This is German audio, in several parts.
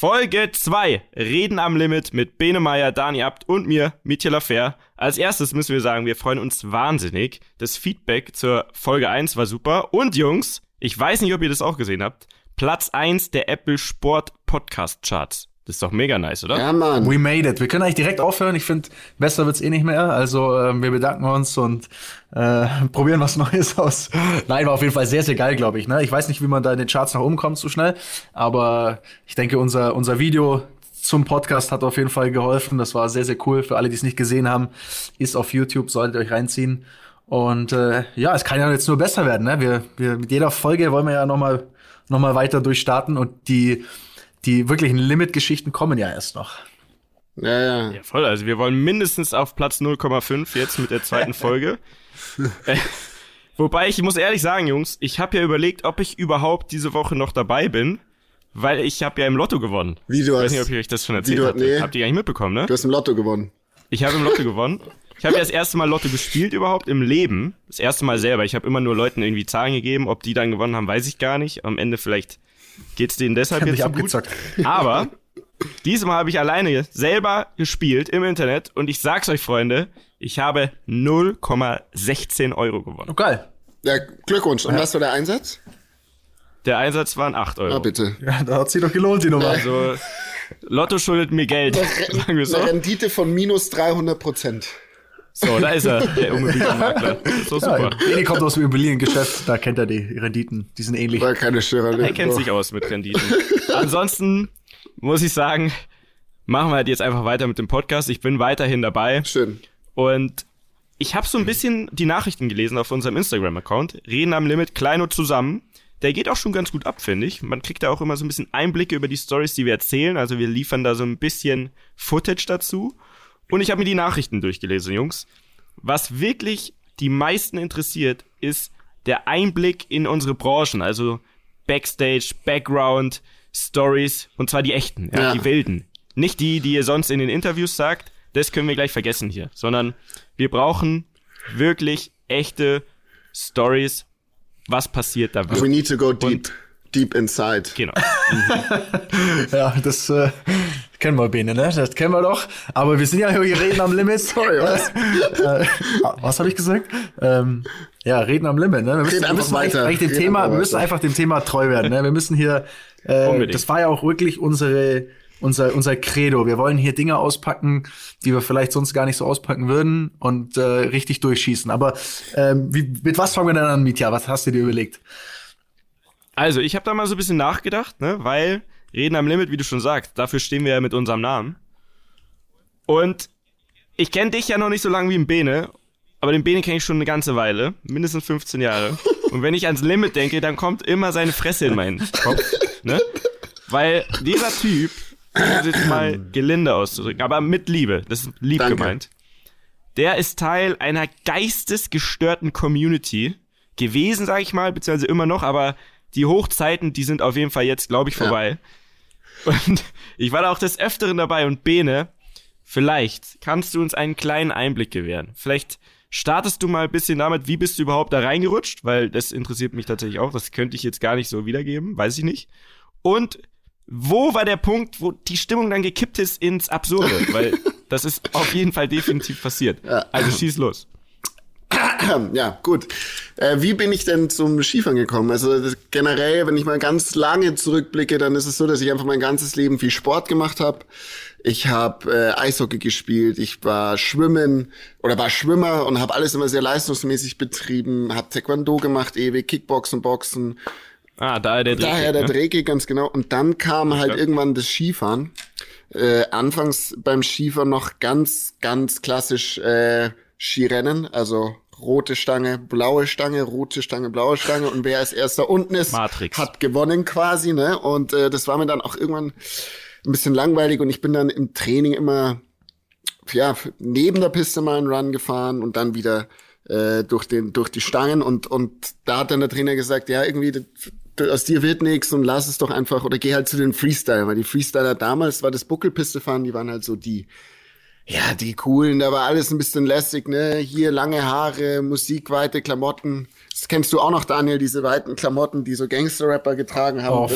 Folge 2. Reden am Limit mit Bene Meyer, Dani Abt und mir, Mitya Lafer. Als erstes müssen wir sagen, wir freuen uns wahnsinnig. Das Feedback zur Folge 1 war super. Und Jungs, ich weiß nicht, ob ihr das auch gesehen habt. Platz 1 der Apple Sport Podcast Charts. Das ist doch mega nice, oder? Ja, Mann. We made it. Wir können eigentlich direkt aufhören. Ich finde, besser wird's eh nicht mehr. Also äh, wir bedanken uns und äh, probieren was Neues aus. Nein, war auf jeden Fall sehr, sehr geil, glaube ich. Ne? Ich weiß nicht, wie man da in den Charts nach oben kommt so schnell, aber ich denke, unser, unser Video zum Podcast hat auf jeden Fall geholfen. Das war sehr, sehr cool. Für alle, die es nicht gesehen haben, ist auf YouTube, solltet ihr euch reinziehen. Und äh, ja, es kann ja jetzt nur besser werden. Ne? Wir, wir, mit jeder Folge wollen wir ja nochmal noch mal weiter durchstarten und die die wirklichen Limit-Geschichten kommen ja erst noch. Ja, ja. Ja, voll. Also wir wollen mindestens auf Platz 0,5 jetzt mit der zweiten Folge. äh, wobei ich muss ehrlich sagen, Jungs, ich habe ja überlegt, ob ich überhaupt diese Woche noch dabei bin, weil ich habe ja im Lotto gewonnen. Wie du hast? Ich weiß nicht, ob ich euch das schon erzählt habe. Nee. Habt ihr gar nicht mitbekommen, ne? Du hast im Lotto gewonnen. Ich habe im Lotto gewonnen. Ich habe ja das erste Mal Lotto gespielt überhaupt im Leben. Das erste Mal selber. Ich habe immer nur Leuten irgendwie Zahlen gegeben. Ob die dann gewonnen haben, weiß ich gar nicht. Am Ende vielleicht geht's denen deshalb jetzt so gut. Aber diesmal habe ich alleine selber gespielt im Internet und ich sag's euch, Freunde, ich habe 0,16 Euro gewonnen. Oh, geil. Ja, Glückwunsch. Und ja. was war der Einsatz? Der Einsatz waren 8 Euro. Ah, bitte. Ja, da hat sich doch gelohnt, die Nummer. Also, Lotto schuldet mir Geld. Eine, so. eine Rendite von minus 300 Prozent. So, da ist er, der Immobilienmakler. So super. Ja, kommt aus dem Immobiliengeschäft, da kennt er die Renditen, die sind ähnlich. War keine Störer, er kennt sich aus mit Renditen. Ansonsten muss ich sagen, machen wir halt jetzt einfach weiter mit dem Podcast. Ich bin weiterhin dabei. Schön. Und ich habe so ein bisschen die Nachrichten gelesen auf unserem Instagram-Account. Reden am Limit, Kleino zusammen. Der geht auch schon ganz gut ab, finde ich. Man kriegt da auch immer so ein bisschen Einblicke über die Stories, die wir erzählen. Also wir liefern da so ein bisschen Footage dazu. Und ich habe mir die Nachrichten durchgelesen, Jungs. Was wirklich die meisten interessiert, ist der Einblick in unsere Branchen, also Backstage, Background, Stories, und zwar die echten, ja, ja. die wilden. Nicht die, die ihr sonst in den Interviews sagt, das können wir gleich vergessen hier, sondern wir brauchen wirklich echte Stories, was passiert da wirklich. We need to go deep. Und deep inside. Genau. ja, das äh, kennen wir Bene, ne? Das kennen wir doch. Aber wir sind ja hier reden am Limit. Sorry, was? äh, was habe ich gesagt? Ähm, ja, reden am Limit, ne? Wir müssen, wir müssen weiter. Eigentlich dem Thema, wir müssen einfach dem Thema treu werden, ne? Wir müssen hier, äh, das war ja auch wirklich unsere unser, unser Credo. Wir wollen hier Dinge auspacken, die wir vielleicht sonst gar nicht so auspacken würden und äh, richtig durchschießen. Aber ähm, wie, mit was fangen wir denn an, Mitya? Was hast du dir überlegt? Also, ich habe da mal so ein bisschen nachgedacht, ne, weil Reden am Limit, wie du schon sagst, dafür stehen wir ja mit unserem Namen. Und ich kenne dich ja noch nicht so lange wie ein Bene, aber den Bene kenne ich schon eine ganze Weile, mindestens 15 Jahre. Und wenn ich ans Limit denke, dann kommt immer seine Fresse in meinen Kopf, ne? Weil dieser Typ, um es jetzt mal gelinde auszudrücken, aber mit Liebe, das ist lieb Danke. gemeint, der ist Teil einer geistesgestörten Community gewesen, sag ich mal, beziehungsweise immer noch, aber die Hochzeiten, die sind auf jeden Fall jetzt, glaube ich, vorbei. Ja. Und ich war da auch des Öfteren dabei und Bene, vielleicht kannst du uns einen kleinen Einblick gewähren. Vielleicht startest du mal ein bisschen damit, wie bist du überhaupt da reingerutscht, weil das interessiert mich tatsächlich auch. Das könnte ich jetzt gar nicht so wiedergeben, weiß ich nicht. Und wo war der Punkt, wo die Stimmung dann gekippt ist ins Absurde? Weil das ist auf jeden Fall definitiv passiert. Also schieß los. Ja, gut. Äh, wie bin ich denn zum Skifahren gekommen? Also generell, wenn ich mal ganz lange zurückblicke, dann ist es so, dass ich einfach mein ganzes Leben viel Sport gemacht habe. Ich habe äh, Eishockey gespielt, ich war Schwimmen oder war Schwimmer und habe alles immer sehr leistungsmäßig betrieben, habe Taekwondo gemacht, ewig Kickboxen, Boxen. Ah, daher der Drehkick. Daher der ne? Drehkick, ganz genau. Und dann kam halt irgendwann das Skifahren. Äh, anfangs beim Skifahren noch ganz, ganz klassisch äh, Skirennen, also rote Stange, blaue Stange, rote Stange, blaue Stange und wer als erster unten ist, Matrix. hat gewonnen quasi, ne? Und äh, das war mir dann auch irgendwann ein bisschen langweilig und ich bin dann im Training immer ja neben der Piste mal einen Run gefahren und dann wieder äh, durch den durch die Stangen und und da hat dann der Trainer gesagt, ja irgendwie aus dir wird nichts und lass es doch einfach oder geh halt zu den Freestyler, weil die Freestyler damals war das Buckelpiste fahren, die waren halt so die Ja, die coolen, da war alles ein bisschen lässig, ne? Hier lange Haare, Musik, weite Klamotten. Das kennst du auch noch, Daniel, diese weiten Klamotten, die so Gangster-Rapper getragen haben. Oh, auf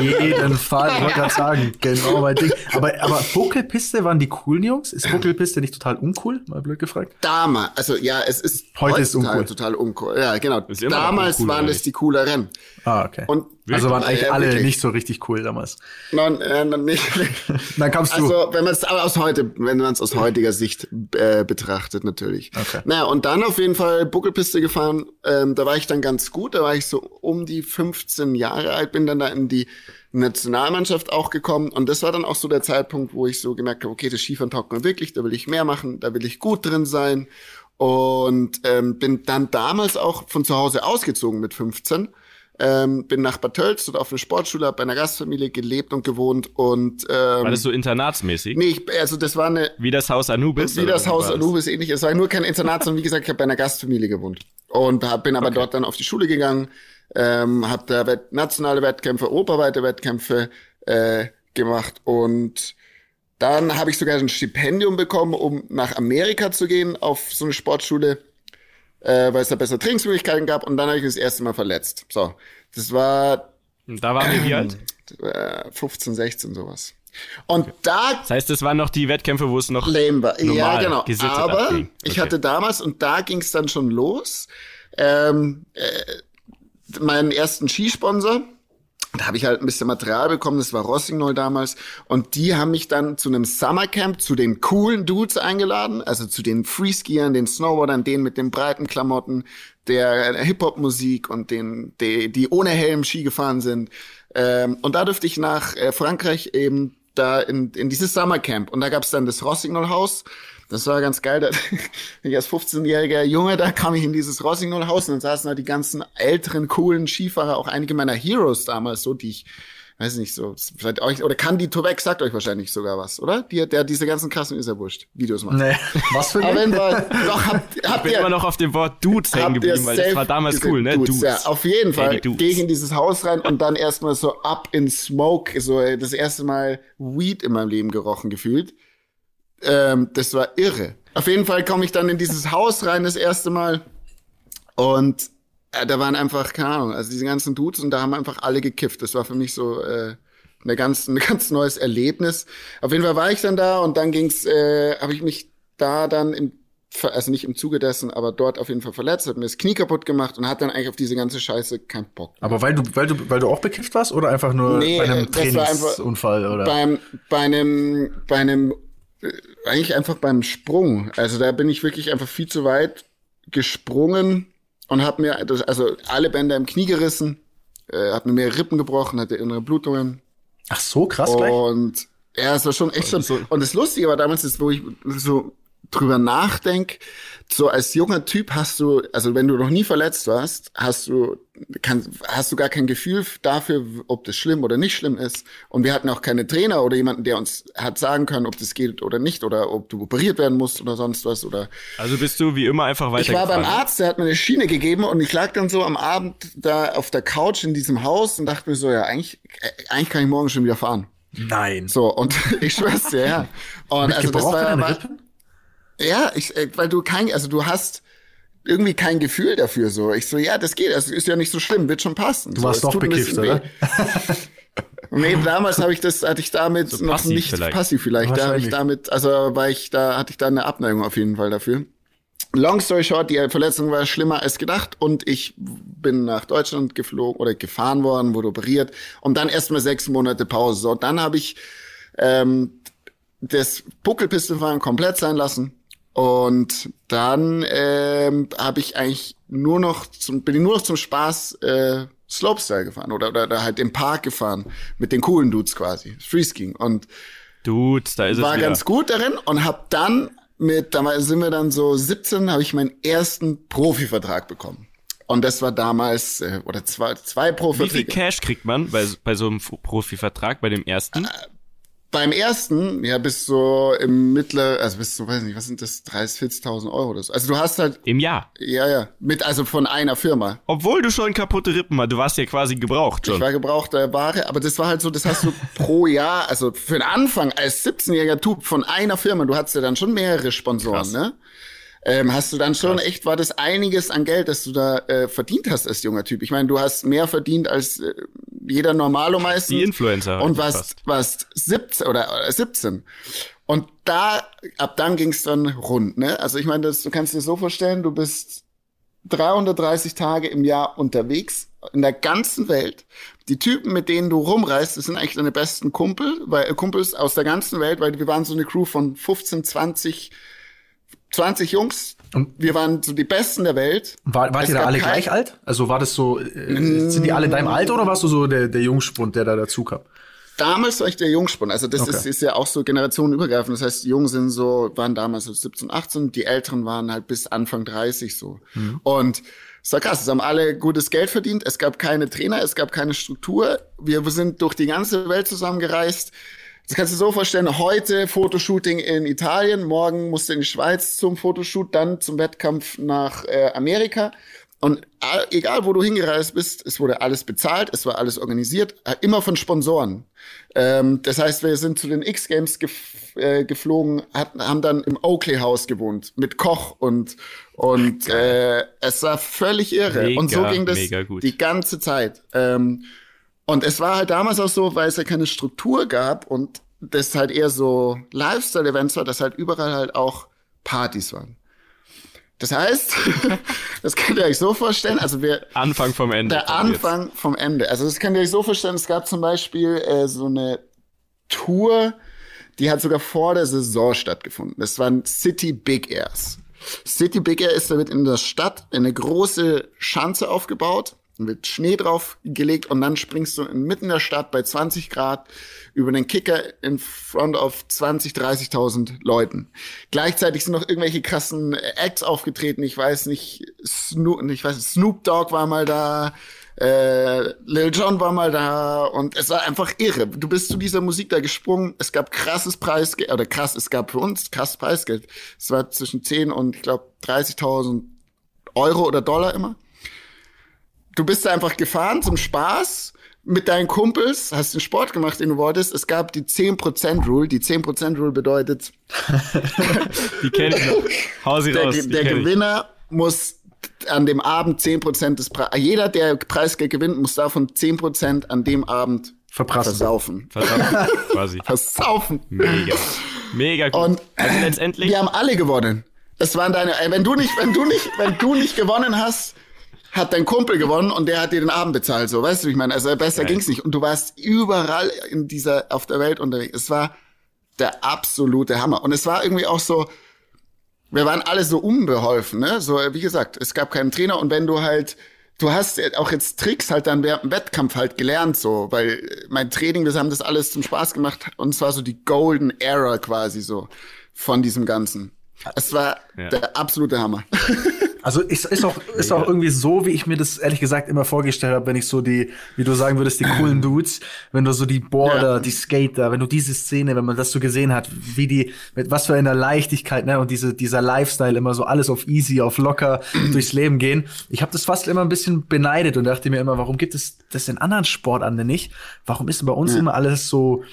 jeden Fall, ich wollte gerade sagen, genau mein Ding. Aber, aber Buckelpiste waren die coolen Jungs? Ist Buckelpiste nicht total uncool? Mal blöd gefragt. Damals, also ja, es ist Heute ist uncool. total uncool. Ja, genau. Damals uncool, waren das die cooleren. Ah, okay. Und also waren eigentlich alle wirklich. nicht so richtig cool damals. Nein, äh, nein, nicht. Dann kamst du. Also, wenn man es aus heute, wenn man es aus heutiger Sicht äh, betrachtet, natürlich. Okay. Naja, und dann auf jeden Fall Buckelpiste gefahren. Ähm, da war ich dann ganz gut. Da war ich so um die 15 Jahre alt, bin dann da in die Nationalmannschaft auch gekommen. Und das war dann auch so der Zeitpunkt, wo ich so gemerkt habe, okay, das Skifahren taugt mir wirklich, da will ich mehr machen, da will ich gut drin sein. Und ähm, bin dann damals auch von zu Hause ausgezogen mit 15. Ähm, bin nach Bad Tölz und auf eine Sportschule, hab bei einer Gastfamilie gelebt und gewohnt und ähm, War das so internatsmäßig? Nee, ich, also das war eine, Wie das Haus Anubis? wie das Haus? Anubis ähnlich. Es war nur kein Internat, sondern wie gesagt, ich habe bei einer Gastfamilie gewohnt. Und hab, bin aber dort dann auf die Schule gegangen, ähm, habe da Wett nationale Wettkämpfe, europaweite Wettkämpfe äh, gemacht und dann habe ich sogar ein Stipendium bekommen, um nach Amerika zu gehen auf so eine Sportschule, äh, weil es da bessere Trainingsmöglichkeiten gab. Und dann habe ich mich das erste Mal verletzt. So, das war Und Da waren wir wie alt? äh, 15, 16 sowas. Und da Das heißt, das waren noch die Wettkämpfe, wo es noch lame war. Ja, genau. Aber abging. ich Okay. hatte damals, und da ging es dann schon los, ähm, äh, meinen ersten Skisponsor. Da habe ich halt ein bisschen Material bekommen, das war Rossignol damals. Und die haben mich dann zu einem Summercamp zu den coolen Dudes eingeladen, also zu den Freeskiern, den Snowboardern, denen mit den breiten Klamotten, der Hip-Hop-Musik und den, die, die ohne Helm Ski gefahren sind. Ähm, und da durfte ich nach äh, Frankreich eben da in, in dieses Summercamp. Und da gab's dann das Rossignol-Haus. Das war ganz geil. Da, ich als 15-jähriger Junge, da kam ich in dieses Rossignol-Haus und dann saßen da die ganzen älteren, coolen Skifahrer, auch einige meiner Heroes damals, so die ich, weiß nicht, so, vielleicht euch, oder Candy Tobeck sagt euch wahrscheinlich sogar was, oder? Die, der diese ganzen krassen, ist ja wurscht, Videos macht. Nee. Was für ein Fall, doch, habt, habt Ich bin ihr, immer noch auf dem Wort Dudes hängen geblieben, weil das war damals cool, ne? Dudes, Ja, auf jeden Fall. Dudes. Gehe ich in dieses Haus rein und dann erstmal so up in smoke, so das erste Mal Weed in meinem Leben gerochen gefühlt. Ähm, das war irre. Auf jeden Fall komme ich dann in dieses Haus rein das erste Mal und äh, da waren einfach, keine Ahnung, also diese ganzen Dudes und da haben einfach alle gekifft. Das war für mich so äh, eine ganz, ein ganz neues Erlebnis. Auf jeden Fall war ich dann da und dann ging's, äh, habe ich mich da dann im also nicht im Zuge dessen, aber dort auf jeden Fall verletzt, hat mir das Knie kaputt gemacht und hat dann eigentlich auf diese ganze Scheiße keinen Bock. Aber weil du, weil du, weil du auch bekifft warst oder einfach nur Nee, bei einem einfach Trainingsunfall oder? Beim, bei einem, bei einem, äh, eigentlich einfach beim Sprung. Also da bin ich wirklich einfach viel zu weit gesprungen und habe mir, das, also alle Bänder im Knie gerissen, äh, hab mir mehrere Rippen gebrochen, hatte innere Blutungen. Ach so, krass gleich. Und ja, es war schon echt schon. So- Und das Lustige war damals, ist, wo ich so drüber nachdenk, so als junger Typ hast du, also wenn du noch nie verletzt warst, hast du, kann, hast du gar kein Gefühl dafür, ob das schlimm oder nicht schlimm ist. Und wir hatten auch keine Trainer oder jemanden, der uns hat sagen können, ob das geht oder nicht oder ob du operiert werden musst oder sonst was oder Also bist du wie immer einfach ich war beim Arzt, der hat mir eine Schiene gegeben und ich lag dann so am Abend da auf der Couch in diesem Haus und dachte mir so, ja, eigentlich, eigentlich kann ich morgen schon wieder fahren. Nein. So, und ich schwör's dir, ja. Und Mit also das war, war? Ja, ich, äh, weil du kein, also du hast irgendwie kein Gefühl dafür so. Ich so, ja, das geht, das ist ja nicht so schlimm, wird schon passen. Du warst so, doch bekifft, oder? Nee, damals habe ich das, hatte ich damit So noch nicht vielleicht. passiv vielleicht. Da habe ich damit, also war ich da, hatte ich da eine Abneigung auf jeden Fall dafür. Long story short, die Verletzung war schlimmer als gedacht und ich bin nach Deutschland geflogen oder gefahren worden, wurde operiert und dann erstmal sechs Monate Pause. So, dann habe ich ähm, das Buckelpistenfahren komplett sein lassen und dann ähm, habe ich eigentlich nur noch zum, bin ich nur noch zum Spaß äh, Slopestyle gefahren oder, oder, oder halt im Park gefahren mit den coolen Dudes quasi, Freeskiing und Dudes, da ist es war ganz gut darin und hab dann mit, damals sind wir dann so 17, habe ich meinen ersten Profivertrag bekommen. Und das war damals, äh, oder zwei, zwei Wie viel. Cash kriegt man bei, bei so einem Profivertrag, bei dem ersten? Beim ersten, ja, bis so im Mittler, also bis so, weiß nicht, was sind das, 30.000, 40.000 Euro oder so. Also du hast halt, Im Jahr. ja, ja, mit, also von einer Firma. Obwohl du schon kaputte Rippen hast. Du warst ja quasi gebraucht Ich schon. war gebrauchte Ware, aber das war halt so, das hast du pro Jahr, also für den Anfang als 17-jähriger Typ von einer Firma, du hattest ja dann schon mehrere Sponsoren, Krass. ne? Ähm, hast du dann schon echt, war das einiges an Geld, das du da äh, verdient hast als junger Typ. Ich meine, du hast mehr verdient als äh, jeder Normalo meistens. Die Influencer. Und warst, warst 17 oder, oder 17. Und da, ab dann ging's dann rund, ne? Also ich meine, das, du kannst dir so vorstellen, du bist 330 Tage im Jahr unterwegs in der ganzen Welt. Die Typen, mit denen du rumreist, das sind eigentlich deine besten Kumpel, weil, äh, Kumpels aus der ganzen Welt, weil wir waren so eine Crew von 15, 20, 20 Jungs. Und- wir waren so die Besten der Welt. War, wart Es ihr da alle kein- gleich alt? Also war das so, äh, sind die alle in deinem Alter oder warst du so der, der Jungspund, der da dazu kam? Damals war ich der Jungspund. Also das Okay. ist, ist ja auch so generationenübergreifend. Das heißt, die Jungen sind so, waren damals so 17, 18, die Älteren waren halt bis Anfang 30 so. Und es war krass, es haben alle gutes Geld verdient. Es gab keine Trainer, es gab keine Struktur. Wir sind durch die ganze Welt zusammengereist. Das kannst du dir so vorstellen, heute Fotoshooting in Italien, morgen musst du in die Schweiz zum Fotoshoot, dann zum Wettkampf nach äh, Amerika. Und egal, wo du hingereist bist, es wurde alles bezahlt, es war alles organisiert, äh, immer von Sponsoren. Ähm, das heißt, wir sind zu den X-Games gef äh, geflogen, hatten, haben dann im Oakley House gewohnt, mit Koch und, und äh, es war völlig irre. Mega, und so ging das die ganze Zeit. Ähm, und es war halt damals auch so, weil es ja keine Struktur gab und das halt eher so Lifestyle-Events war, dass halt überall halt auch Partys waren. Das heißt, das könnt ihr euch so vorstellen, also wir, Anfang vom Ende. der kommt jetzt. Anfang vom Ende. Also das könnt ihr euch so vorstellen, es gab zum Beispiel äh, so eine Tour, die hat sogar vor der Saison stattgefunden. Das waren City Big Airs. City Big Air ist damit in der Stadt eine große Schanze aufgebaut, wird Schnee drauf gelegt und dann springst du inmitten der Stadt bei 20 Grad über den Kicker in front of 20, 30.000 Leuten. Gleichzeitig sind noch irgendwelche krassen Acts aufgetreten. Ich weiß nicht, Snoop, ich weiß, Snoop Dogg war mal da, äh, Lil Jon war mal da und es war einfach irre. Du bist zu dieser Musik da gesprungen. Es gab krasses Preisgeld, oder krass, es gab für uns krasses Preisgeld. Es war zwischen 10 und ich glaube 30.000 Euro oder Dollar immer. Du bist da einfach gefahren zum Spaß mit deinen Kumpels, hast den Sport gemacht, den du wolltest. Es gab die 10% Rule. Die 10% Rule bedeutet, Die kenn ich noch. Hau sie der, raus. der kenn ich. Gewinner muss an dem Abend 10% des Preises, jeder, der Preisgeld gewinnt, muss davon 10% an dem Abend Verprassen. versaufen. Verdammt, quasi. Versaufen. Mega. Mega gut. Und also letztendlich, wir haben alle gewonnen. Es waren deine, wenn du nicht, wenn du nicht, wenn du nicht gewonnen hast, hat dein Kumpel gewonnen und der hat dir den Abend bezahlt, so, weißt du, wie ich meine, also besser Geil. ging's nicht. Und du warst überall in dieser, auf der Welt unterwegs. Es war der absolute Hammer. Und es war irgendwie auch so, wir waren alle so unbeholfen, ne? So, wie gesagt, es gab keinen Trainer und wenn du halt, du hast auch jetzt Tricks halt dann während dem Wettkampf halt gelernt, so, weil mein Training, wir haben das alles zum Spaß gemacht und es war so die Golden Era quasi so von diesem Ganzen. Es war Ja. der absolute Hammer. Also ist, ist auch ist auch irgendwie so, wie ich mir das ehrlich gesagt immer vorgestellt habe, wenn ich so die, wie du sagen würdest, die coolen Dudes, wenn du so die Border, Ja. die Skater, wenn du diese Szene, wenn man das so gesehen hat, wie die, mit was für einer Leichtigkeit, ne, und diese dieser Lifestyle immer so alles auf easy, auf locker durchs Leben gehen. Ich habe das fast immer ein bisschen beneidet und dachte mir immer, warum gibt es das in anderen Sportarten nicht? Warum ist bei uns immer alles so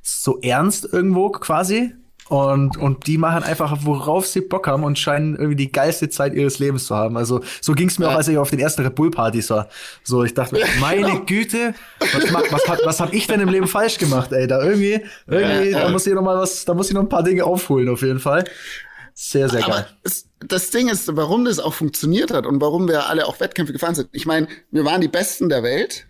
so ernst irgendwo quasi? Und, und die machen einfach, worauf sie Bock haben und scheinen irgendwie die geilste Zeit ihres Lebens zu haben. Also so ging es mir Ja. auch, als ich auf den ersten Red Bull-Partys war. So, ich dachte, mir, meine genau. Güte, was, ma- was, hab- was habe ich denn im Leben falsch gemacht, ey? Da irgendwie, irgendwie, Ja, ja. da muss ich noch mal was, da muss ich noch ein paar Dinge aufholen, auf jeden Fall. Sehr, sehr geil. es, das Ding ist, warum das auch funktioniert hat und warum wir alle auch Wettkämpfe gefahren sind. Ich meine, wir waren die Besten der Welt.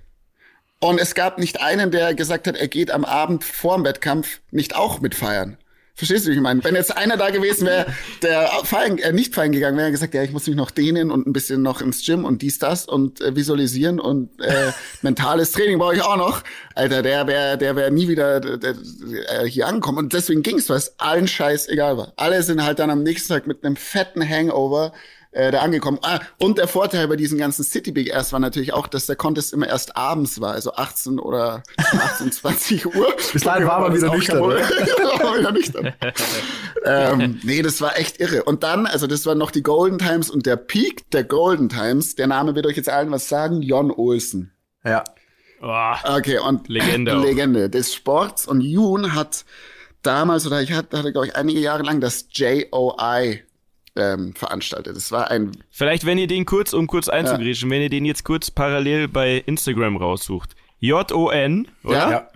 Und es gab nicht einen, der gesagt hat, er geht am Abend vor dem Wettkampf nicht auch mit feiern. Verstehst du, wie ich meine? Wenn jetzt einer da gewesen wäre, der feiern, äh, nicht feiern gegangen wäre, gesagt, ja, ich muss mich noch dehnen und ein bisschen noch ins Gym und dies, das und äh, visualisieren und äh, mentales Training brauche ich auch noch. Alter, der wäre der wär nie wieder äh, der, äh, hier angekommen. Und deswegen ging's, weil es allen Scheiß egal war. Alle sind halt dann am nächsten Tag mit einem fetten Hangover äh, da angekommen. Ah, und der Vorteil bei diesen ganzen City Big Airs war natürlich auch, dass der Contest immer erst abends war, also 18 oder 18, 20 Uhr. Bis dahin war man wieder nüchtern, war wieder nüchtern. ähm, nee, das war echt irre. Und dann, also das waren noch die Golden Times und der Peak der Golden Times, der Name wird euch jetzt allen was sagen, Jon Olsen. Ja. Oh, Okay, und Legende. Legende des Sports. Und Yoon hat damals, oder ich hatte, hatte glaube ich, einige Jahre lang das JOI ähm, veranstaltet. Das war ein, Vielleicht, wenn ihr den kurz, um kurz einzugrätschen, wenn ihr den jetzt kurz parallel bei Instagram raussucht. J-O-N, oder? Ja. Ja.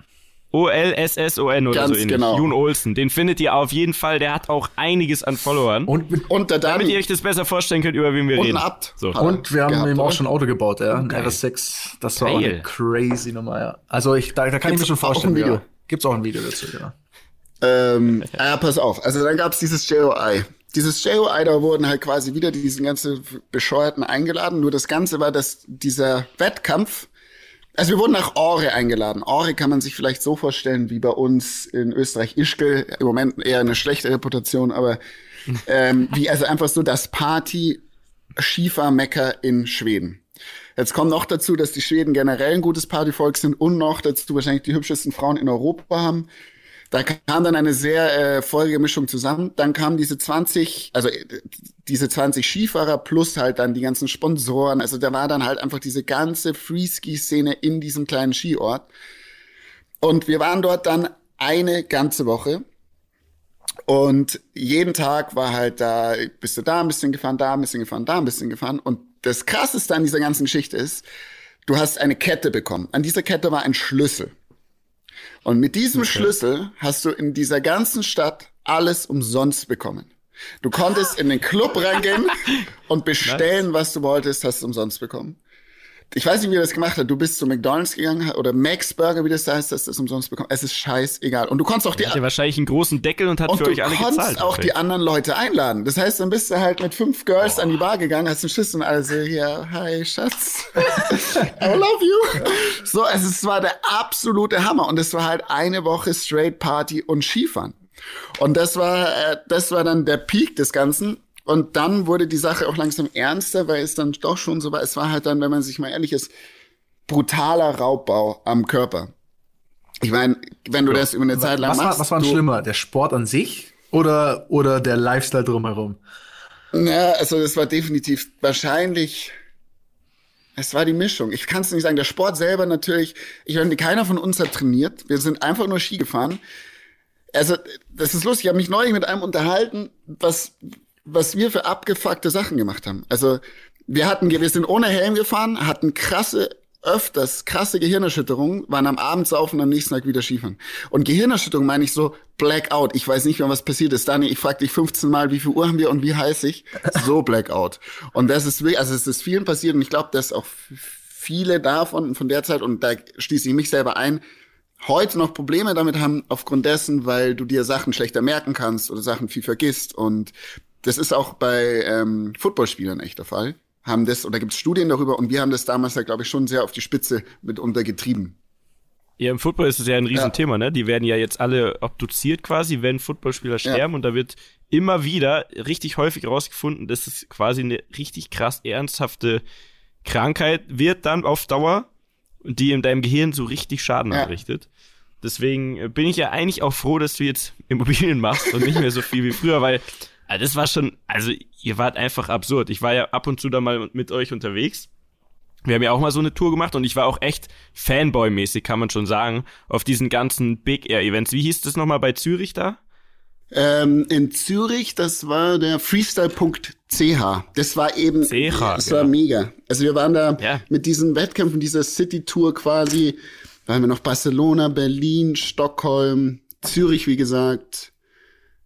O-L-S-S-O-N oder Ganz so ähnlich. genau. Jun Olsen. Den findet ihr auf jeden Fall. Der hat auch einiges an Followern. Und, mit, und der damit ihr euch das besser vorstellen könnt, über wen wir und reden. Abt. So. und wir haben gehabt, ihm auch schon ein Auto gebaut, ja. Ein RS6. Das war auch Geil. eine crazy Nummer, ja. Also ich, da, da kann Gibt's ich mir schon auch vorstellen. ein Video? Ja. Gibt's auch ein Video dazu, ja. Ähm, ja, pass auf. Also dann gab's dieses JOI. Dieses JOI, da wurden halt quasi wieder diese ganzen Bescheuerten eingeladen. Nur das Ganze war, dass dieser Wettkampf, also wir wurden nach Ore eingeladen. Ore kann man sich vielleicht so vorstellen, wie bei uns in Österreich Ischgl. Im Moment eher eine schlechte Reputation, aber ähm, wie also einfach so das Party Skifahrmecker in Schweden. Jetzt kommt noch dazu, dass die Schweden generell ein gutes Partyvolk sind und noch dazu wahrscheinlich die hübschesten Frauen in Europa haben. Da kam dann eine sehr äh, feurige Mischung zusammen. Dann kamen diese 20, also äh, diese 20 Skifahrer plus halt dann die ganzen Sponsoren. Also da war dann halt einfach diese ganze Freeski-Szene in diesem kleinen Skiort. Und wir waren dort dann eine ganze Woche. Und jeden Tag war halt da, bist du da ein bisschen gefahren, da ein bisschen gefahren, da ein bisschen gefahren. Und das Krasseste an dieser ganzen Geschichte ist, du hast eine Kette bekommen. An dieser Kette war ein Schlüssel. Und mit diesem Schlüssel hast du in dieser ganzen Stadt alles umsonst bekommen. Du konntest in den Club reingehen und bestellen, was du wolltest, hast du umsonst bekommen. Ich weiß nicht, wie er das gemacht hat. Du bist zu McDonalds gegangen oder Max Burger, wie das heißt, hast du es umsonst bekommen. Es ist scheißegal. Und du konntest auch die Hat ja wahrscheinlich einen großen Deckel und hat und für du euch alle konntest gezahlt. auch die anderen Leute einladen. Das heißt, dann bist du halt mit fünf Girls an die Bar gegangen, hast einen Schlüssel und alle so, ja, hi, Schatz. I love you. So, also es war der absolute Hammer. Und es war halt eine Woche Straight Party und Skifahren. Und das war, äh, das war dann der Peak des Ganzen. Und dann wurde die Sache auch langsam ernster, weil es dann doch schon so war. Es war halt dann, wenn man sich mal ehrlich ist, brutaler Raubbau am Körper. Ich meine, wenn du das über eine Zeit lang Was war, machst. was war schlimmer? Der Sport an sich oder, oder der Lifestyle drumherum? Ja, also das war definitiv wahrscheinlich. Es war die Mischung. Ich kann es nicht sagen. Der Sport selber natürlich. Ich meine, keiner von uns hat trainiert. Wir sind einfach nur Ski gefahren. Also das ist lustig. Ich habe mich neulich mit einem unterhalten, was was wir für abgefuckte Sachen gemacht haben. Also wir hatten, wir sind ohne Helm gefahren, hatten krasse öfters krasse Gehirnerschütterungen, waren am Abend saufen und am nächsten Tag wieder Skifahren. Und Gehirnerschütterung meine ich so Blackout. Ich weiß nicht mehr, was passiert ist. Dani, ich frag dich 15 Mal, wie viel Uhr haben wir und wie heiß ich? So Blackout. Und das ist wirklich, also es ist vielen passiert und ich glaube, dass auch viele davon von der Zeit, und da schließe ich mich selber ein, heute noch Probleme damit haben, aufgrund dessen, weil du dir Sachen schlechter merken kannst oder Sachen viel vergisst. Und das ist auch bei ähm, Footballspielern echt der Fall haben das, oder gibt es Studien darüber, und wir haben das damals ja, glaube ich, schon sehr auf die Spitze mitunter getrieben. Ja, im Football ist es ja ein Riesenthema, ne? Die werden ja jetzt alle obduziert quasi, wenn Footballspieler sterben und da wird immer wieder richtig häufig herausgefunden, dass es quasi eine richtig krass ernsthafte Krankheit wird dann auf Dauer, die in deinem Gehirn so richtig Schaden Ja. anrichtet. Deswegen äh, bin ich ja eigentlich auch froh, dass du jetzt Immobilien machst und nicht mehr so viel wie früher, weil ah, das war schon, also ihr wart einfach absurd. Ich war ja ab und zu da mal mit euch unterwegs. Wir haben ja auch mal so eine Tour gemacht und ich war auch echt Fanboy-mäßig, kann man schon sagen, auf diesen ganzen Big Air Events. Wie hieß das nochmal bei Zürich da? Ähm, in Zürich, das war der Freestyle.ch. Das war eben, CH, das war genau. mega. Also wir waren da Ja. mit diesen Wettkämpfen, dieser City-Tour quasi, waren wir noch Barcelona, Berlin, Stockholm, Zürich, wie gesagt.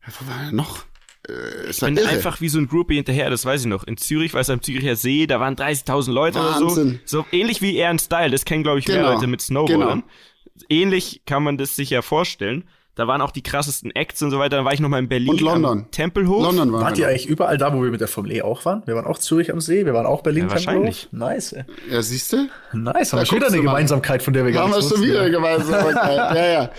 Wo war er noch? Äh, es war bin irre. einfach wie so ein Groupie hinterher, das weiß ich noch. In Zürich, weiß am Züricher See, da waren 30.000 Leute oder Wahnsinn. so. So ähnlich wie Air Style, das kennen glaube ich mehr Genau, Leute mit Snowboardern. genau. Ähnlich kann man das sich ja vorstellen. Da waren auch die krassesten Acts und so weiter. Dann war ich noch mal in Berlin. Und London. Tempelhof. London war Wart ihr eigentlich überall da, wo wir mit der Formel E auch waren? Wir waren auch Zürich am See, wir waren auch Berlin Ja, wahrscheinlich. Tempelhof. Nice. ey. Ja, siehst du? Nice, haben wir Da schon wieder eine mal. Gemeinsamkeit, von der wir gar Machen wir nicht schon wussten, wieder ja. gemeinsam. ja, ja.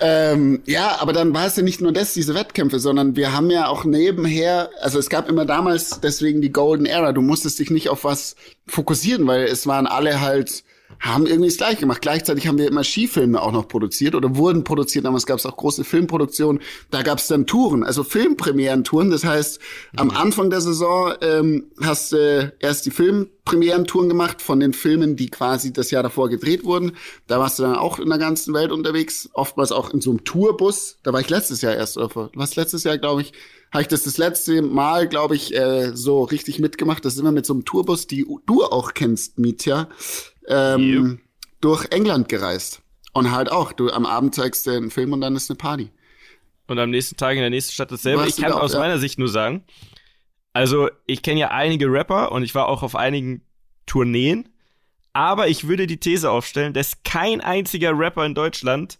Ähm, ja, aber dann war es ja nicht nur das, diese Wettkämpfe, sondern wir haben ja auch nebenher, also es gab immer damals deswegen die Golden Era. Du musstest dich nicht auf was fokussieren, weil es waren alle halt, haben irgendwie das gleiche gemacht. Gleichzeitig haben wir immer Skifilme auch noch produziert oder wurden produziert. Damals gab es auch große Filmproduktionen. Da gab es dann Touren, also Filmpremieren-Touren. Das heißt, am Anfang der Saison ähm, hast du äh, erst die Filmpremieren-Touren gemacht von den Filmen, die quasi das Jahr davor gedreht wurden. Da warst du dann auch in der ganzen Welt unterwegs, oftmals auch in so einem Tourbus. Da war ich letztes Jahr erst, oder was letztes Jahr, glaube ich, habe ich das das letzte Mal, glaube ich, äh, so richtig mitgemacht. Das ist immer mit so einem Tourbus, die du auch kennst, Mietja, ähm, durch England gereist. Und halt auch, du am Abend zeigst du einen Film und dann ist eine Party. Und am nächsten Tag in der nächsten Stadt dasselbe. Ich kann auch, aus ja? meiner Sicht nur sagen, also ich kenne ja einige Rapper und ich war auch auf einigen Tourneen, aber ich würde die These aufstellen, dass kein einziger Rapper in Deutschland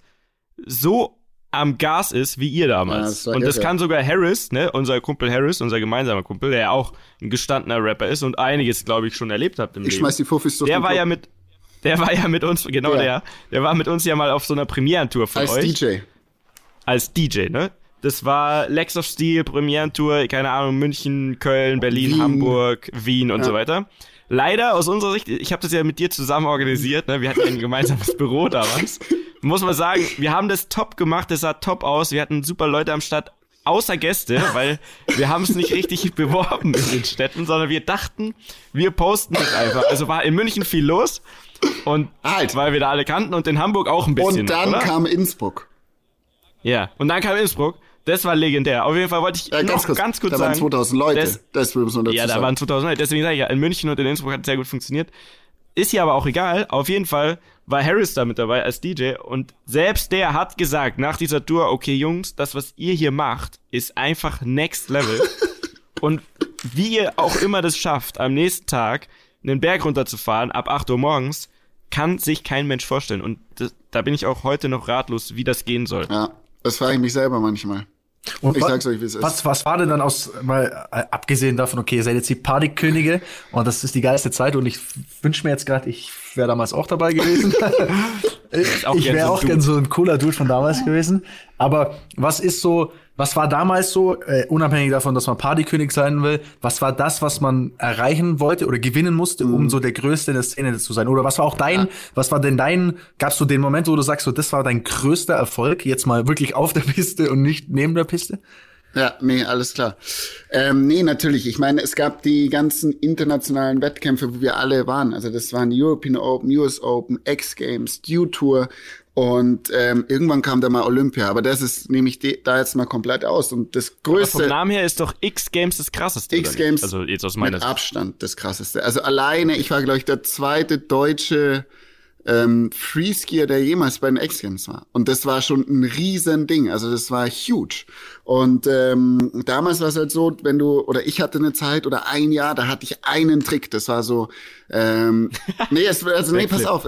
so am Gas ist wie ihr Ja, damals. das war und das kann sogar Harris, ne, unser Kumpel Harris, unser gemeinsamer Kumpel, der ja auch ein gestandener Rapper ist und einiges, glaube ich, schon erlebt habt im Ich Leben. schmeiß die Fuffis durch der war Club. ja mit der war ja mit uns, genau Ja. der, der war mit uns ja mal auf so einer Premierentour von als euch DJ. als DJ, ne? Das war Lex of Steel, Premierentour, keine Ahnung, München, Köln, Berlin, Wien. Hamburg, Wien und Ja. so weiter. Leider aus unserer Sicht, ich habe das ja mit dir zusammen organisiert, ne? Wir hatten ja ein gemeinsames Büro damals. Muss man sagen, wir haben das top gemacht, das sah top aus, wir hatten super Leute am Start, außer Gäste, weil wir haben es nicht richtig beworben in den Städten, sondern wir dachten, wir posten das einfach. Also war in München viel los und Halt. weil wir da alle kannten und in Hamburg auch ein bisschen. Und dann oder? kam Innsbruck. Ja, und dann kam Innsbruck. Das war legendär. Auf jeden Fall wollte ich Ja, ganz noch kurz, ganz kurz da sagen. waren 2000 Leute. Das, Das, muss man dazu ja, da sagen. waren 2000 Leute. Deswegen sage ich ja, in München und in Innsbruck hat es sehr gut funktioniert. Ist hier aber auch egal. Auf jeden Fall war Harris da mit dabei als DJ und selbst der hat gesagt nach dieser Tour, okay Jungs, das was ihr hier macht, ist einfach next level. und wie ihr auch immer das schafft, am nächsten Tag einen Berg runterzufahren ab 8 Uhr morgens, kann sich kein Mensch vorstellen. Und das, da bin ich auch heute noch ratlos, wie das gehen soll. Ja, das frage ich mich selber manchmal. Und Ich sag's euch, wie es ist. Was, was war denn dann aus, mal äh, abgesehen davon, okay, ihr seid jetzt die Partykönige und das ist die geilste Zeit und ich wünsche mir jetzt gerade, ich wäre damals auch dabei gewesen. auch ich gern wäre so ein auch Dude. gern so ein cooler Dude von damals gewesen. Aber was ist so, was war damals so, äh, unabhängig davon, dass man Partykönig sein will, was war das, was man erreichen wollte oder gewinnen musste, Mhm. um so der Größte in der Szene zu sein? Oder was war auch dein, was war denn dein, gabst du den Moment, wo du sagst, so, das war dein größter Erfolg, jetzt mal wirklich auf der Piste und nicht neben der Piste? Ja, nee, alles klar. Ähm, nee, natürlich. Ich meine, es gab die ganzen internationalen Wettkämpfe, wo wir alle waren. Also das waren European Open, US Open, X Games, Dew Tour und ähm, irgendwann kam da mal Olympia. Aber das ist nehme ich da jetzt mal komplett aus. Und das Aber vom größte Namen her ist doch X Games das krasseste. X? Games Also jetzt aus meiner mit. Abstand das krasseste. Also alleine, ich war glaube ich der zweite deutsche ähm, Freeskier, der jemals bei den X Games war. Und das war schon ein riesen Ding. Also das war huge. Und ähm, damals war es halt so, wenn du oder ich hatte eine Zeit oder ein Jahr, da hatte ich einen Trick. Das war so, ähm, nee, es, also nee, pass auf,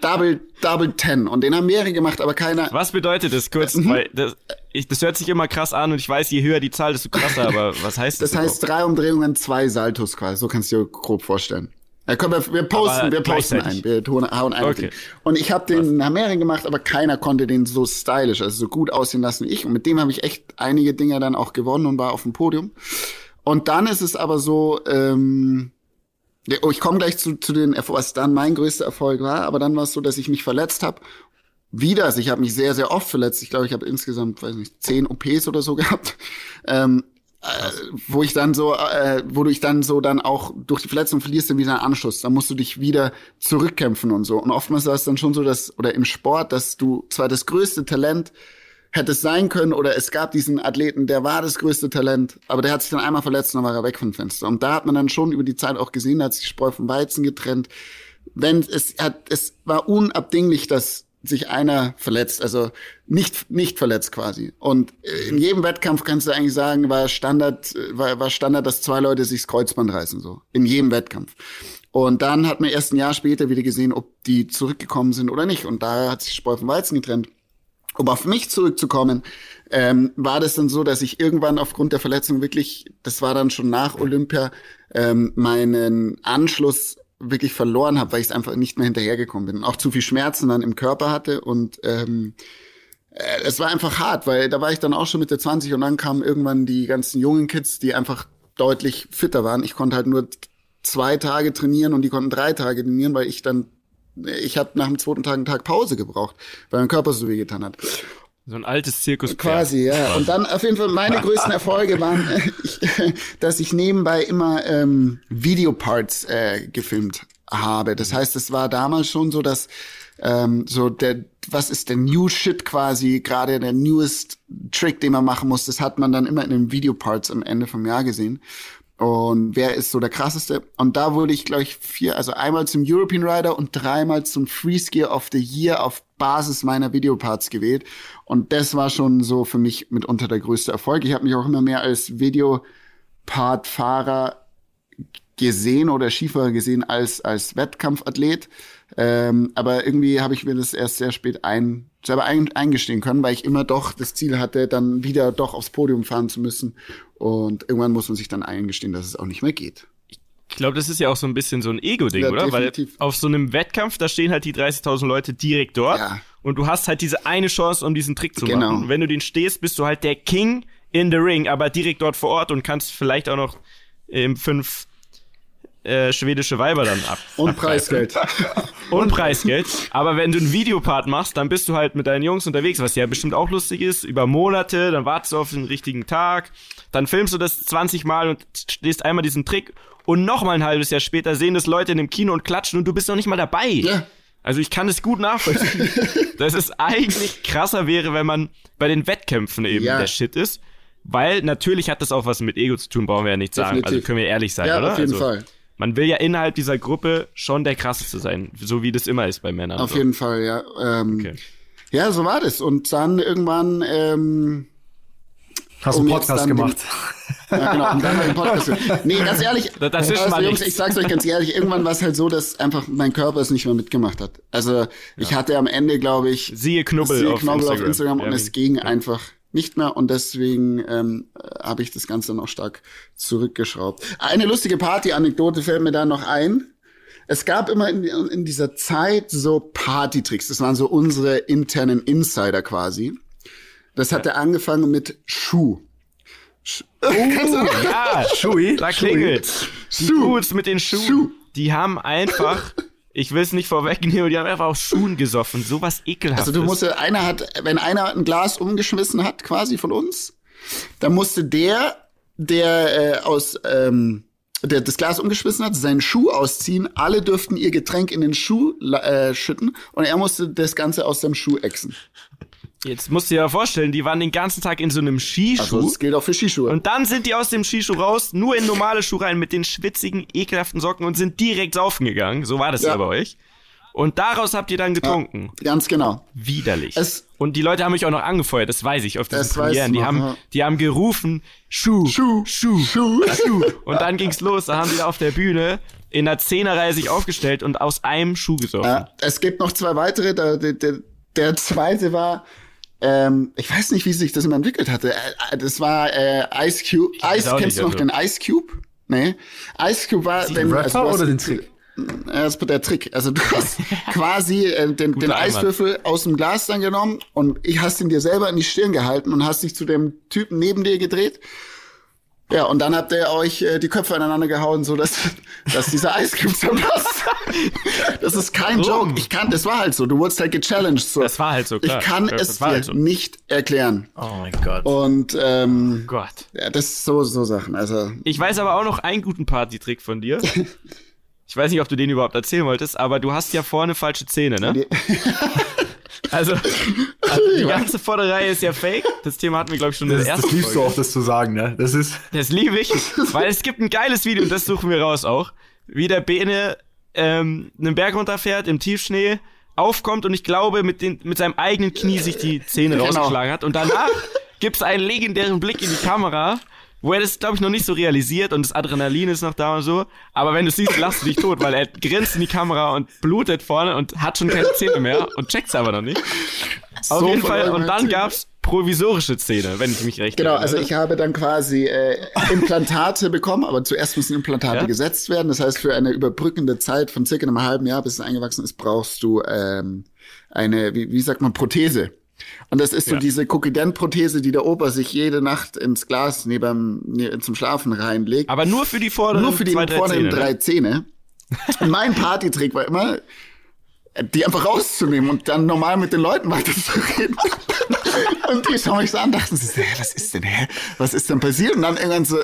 Double Double Ten. Und den haben mehrere gemacht, aber keiner. Was bedeutet das kurz? Mhm. Weil das, ich, das hört sich immer krass an und ich weiß, je höher die Zahl, desto krasser, aber was heißt das? Das heißt drei Umdrehungen, zwei Saltos quasi. So kannst du dir grob vorstellen. Ja, komm, wir, wir posten, Aber wir posten einen. Wir tun, hauen einen. Okay. Und ich habe den nach mehreren gemacht, aber keiner konnte den so stylisch, also so gut aussehen lassen wie ich. Und mit dem habe ich echt einige Dinger dann auch gewonnen und war auf dem Podium. Und dann ist es aber so, ähm, oh, ich komme gleich zu, zu den, was dann mein größter Erfolg war, aber dann war es so, dass ich mich verletzt habe. Wieder, also ich habe mich sehr, sehr oft verletzt. Ich glaube, ich habe insgesamt, weiß nicht, zehn OPs oder so gehabt. Ähm, äh, wo ich dann so, äh, wo du ich dann so dann auch durch die Verletzung verlierst dann wieder einen Anschluss. Dann musst du dich wieder zurückkämpfen und so. Und oftmals war es dann schon so, dass, oder im Sport, dass du zwar das größte Talent hättest sein können, oder es gab diesen Athleten, der war das größte Talent, aber der hat sich dann einmal verletzt und dann war er weg vom Fenster. Und da hat man dann schon über die Zeit auch gesehen, da hat sich Spreu vom Weizen getrennt. Wenn es hat, es war unabdinglich, dass sich einer verletzt, also nicht nicht verletzt quasi. Und äh, in jedem Wettkampf kannst du eigentlich sagen, war Standard, äh, war, war Standard, dass zwei Leute sich das Kreuzband reißen so in jedem Wettkampf. Und dann hat man erst ein Jahr später wieder gesehen, ob die zurückgekommen sind oder nicht. Und da hat sich Spreu vom Weizen getrennt. um auf mich zurückzukommen, ähm, war das dann so, dass ich irgendwann aufgrund der Verletzung wirklich, das war dann schon nach Olympia, ähm, meinen Anschluss wirklich verloren habe, weil ich es einfach nicht mehr hinterhergekommen bin und auch zu viel Schmerzen dann im Körper hatte und ähm, äh, es war einfach hart, weil da war ich dann auch schon Mitte 20 und dann kamen irgendwann die ganzen jungen Kids, die einfach deutlich fitter waren. Ich konnte halt nur zwei Tage trainieren und die konnten drei Tage trainieren, weil ich dann, ich habe nach dem zweiten Tag einen Tag Pause gebraucht, weil mein Körper so weh getan hat. So ein altes Zirkus. Quasi, ja. Und dann auf jeden Fall meine größten Erfolge waren, äh, ich, dass ich nebenbei immer ähm, Videoparts äh, gefilmt habe. Das heißt, es war damals schon so, dass ähm, so der, was ist der New Shit quasi, gerade der newest Trick, den man machen muss, das hat man dann immer in den Videoparts am Ende vom Jahr gesehen. Und wer ist so der krasseste? Und da wurde ich, glaube ich, vier, also einmal zum European Rider und dreimal zum Free Skier of the Year auf Basis meiner Videoparts gewählt. Und das war schon so für mich mitunter der größte Erfolg. Ich habe mich auch immer mehr als Videopart-Fahrer gesehen oder Skifahrer gesehen als, als Wettkampfathlet. Ähm, aber irgendwie habe ich mir das erst sehr spät ein, selber ein, eingestehen können, weil ich immer doch das Ziel hatte, dann wieder doch aufs Podium fahren zu müssen. Und irgendwann muss man sich dann eingestehen, dass es auch nicht mehr geht. Ich glaube, das ist ja auch so ein bisschen so ein Ego-Ding, ja, oder? Definitiv. Weil auf so einem Wettkampf, da stehen halt die 30.000 Leute direkt dort. Ja. Und du hast halt diese eine Chance, um diesen Trick zu genau. machen. Und wenn du den stehst, bist du halt der King in the Ring, aber direkt dort vor Ort und kannst vielleicht auch noch ähm, fünf äh, schwedische Weiber dann ab. Und Preisgeld. und Preisgeld. Aber wenn du einen Videopart machst, dann bist du halt mit deinen Jungs unterwegs, was ja bestimmt auch lustig ist, über Monate, dann wartest du auf den richtigen Tag, dann filmst du das 20 Mal und stehst einmal diesen Trick und noch mal ein halbes Jahr später sehen das Leute in dem Kino und klatschen und du bist noch nicht mal dabei. Ja. Also ich kann es gut nachvollziehen, dass es eigentlich krasser wäre, wenn man bei den Wettkämpfen eben ja. der Shit ist. Weil natürlich hat das auch was mit Ego zu tun, brauchen wir ja nicht sagen. Definitiv. Also können wir ehrlich sein, ja, oder? Auf jeden also, Fall man will ja innerhalb dieser Gruppe schon der krasseste sein, so wie das immer ist bei Männern. Auf so. jeden Fall, ja. Ähm, okay. Ja, so war das. Und dann irgendwann ähm, Hast du um einen Podcast gemacht? Den, ja, genau, und dann einen Podcast Nee, ganz ehrlich, das, das ist also, mal Jungs, ich sag's euch ganz ehrlich, irgendwann war es halt so, dass einfach mein Körper es nicht mehr mitgemacht hat. Also ich ja. hatte am Ende, glaube ich, siehe Knubbel, siehe auf, Knubbel Instagram. auf Instagram und es ging einfach nicht mehr und deswegen ähm, habe ich das Ganze noch stark zurückgeschraubt. Eine lustige Party-Anekdote fällt mir da noch ein. Es gab immer in, in dieser Zeit so Party-Tricks. Das waren so unsere internen Insider quasi. Das hatte angefangen mit Schuh. Sch oh, ja, Schuhi. Da klingelt. Die Dudes mit den Schuhen. Schuh. Die haben einfach ich will es nicht vorwegnehmen, die haben einfach aus Schuhen gesoffen. Sowas ekelhaftes. Also du musst, einer hat, wenn einer ein Glas umgeschmissen hat, quasi von uns, dann musste der, der äh, aus, ähm, der das Glas umgeschmissen hat, seinen Schuh ausziehen. Alle dürften ihr Getränk in den Schuh äh, schütten und er musste das Ganze aus dem Schuh exen. Jetzt musst du dir ja vorstellen, die waren den ganzen Tag in so einem Skischuh. Also das gilt auch für Skischuhe. Und dann sind die aus dem Skischuh raus, nur in normale Schuhe rein mit den schwitzigen, ekelhaften Socken und sind direkt saufen gegangen. So war das ja, ja bei euch. Und daraus habt ihr dann getrunken. Ja, ganz genau. Widerlich. Es, und die Leute haben mich auch noch angefeuert, das weiß ich, auf diesen Premieren. Die haben, die haben gerufen, Schuh, Schuh, Schuh, Schuh, Schuh. Und dann ging's los, da haben die da auf der Bühne in der Zehnerreihe sich aufgestellt und aus einem Schuh gesoffen. Ja, es gibt noch zwei weitere, der, der, der zweite war, ähm, ich weiß nicht, wie sich das immer entwickelt hatte. Äh, das war äh, Ice Cube. Ice, kennst du noch also. den Ice Cube? Nee. Ice Cube war den Rapper also, oder den Trick? Das ist der Trick. Also du hast quasi äh, den, den Eiswürfel aus dem Glas dann genommen und ich hast ihn dir selber in die Stirn gehalten und hast dich zu dem Typen neben dir gedreht ja, und dann habt ihr euch äh, die Köpfe aneinander gehauen, so dass, dass dieser Eiscube zerpasst. das ist kein Warum? Joke. Ich kann, das war halt so. Du wurdest halt gechallenged. So. Das war halt so, klar. Ich kann ja, es dir halt so. nicht erklären. Oh mein Gott. Und, ähm, oh Gott. Ja, das ist so, so Sachen. Also. Ich weiß aber auch noch einen guten Party-Trick von dir. ich weiß nicht, ob du den überhaupt erzählen wolltest, aber du hast ja vorne falsche Zähne, ne? Also, also die ganze Vorderreihe ist ja fake. Das Thema hatten wir, glaube ich, schon in der ersten Das liebst Folge. du auch, das zu sagen, ne? Das ist. Das liebe ich, weil es gibt ein geiles Video und das suchen wir raus auch. Wie der Bene ähm, einen Berg runterfährt im Tiefschnee, aufkommt und ich glaube, mit, den, mit seinem eigenen Knie sich die Zähne genau. rausgeschlagen hat. Und danach gibt's einen legendären Blick in die Kamera, wo er das, glaube ich, noch nicht so realisiert und das Adrenalin ist noch da und so. Aber wenn du siehst, lachst du dich tot, weil er grinst in die Kamera und blutet vorne und hat schon keine Zähne mehr und checkt's aber noch nicht. Auf So jeden von Fall. Und dann gab's provisorische Zähne, wenn ich mich recht Genau, erinnere. also ich habe dann quasi äh, Implantate bekommen, aber zuerst müssen Implantate Ja? gesetzt werden. Das heißt, für eine überbrückende Zeit von circa einem halben Jahr, bis es eingewachsen ist, brauchst du ähm, eine, wie, wie sagt man, Prothese. Und das ist so Ja. diese Cookie-Dent-Prothese, die der Opa sich jede Nacht ins Glas neben, ne, zum Schlafen reinlegt. Aber nur für die vorderen Nur für die zwei, drei vorderen Zähne. drei Ne? Zähne. Und mein Partytrick war immer, die einfach rauszunehmen und dann normal mit den Leuten weiterzureden. Und die schauen mich so an, dachten hä, was ist denn, hä? Was ist denn passiert? Und dann irgendwann so, äh,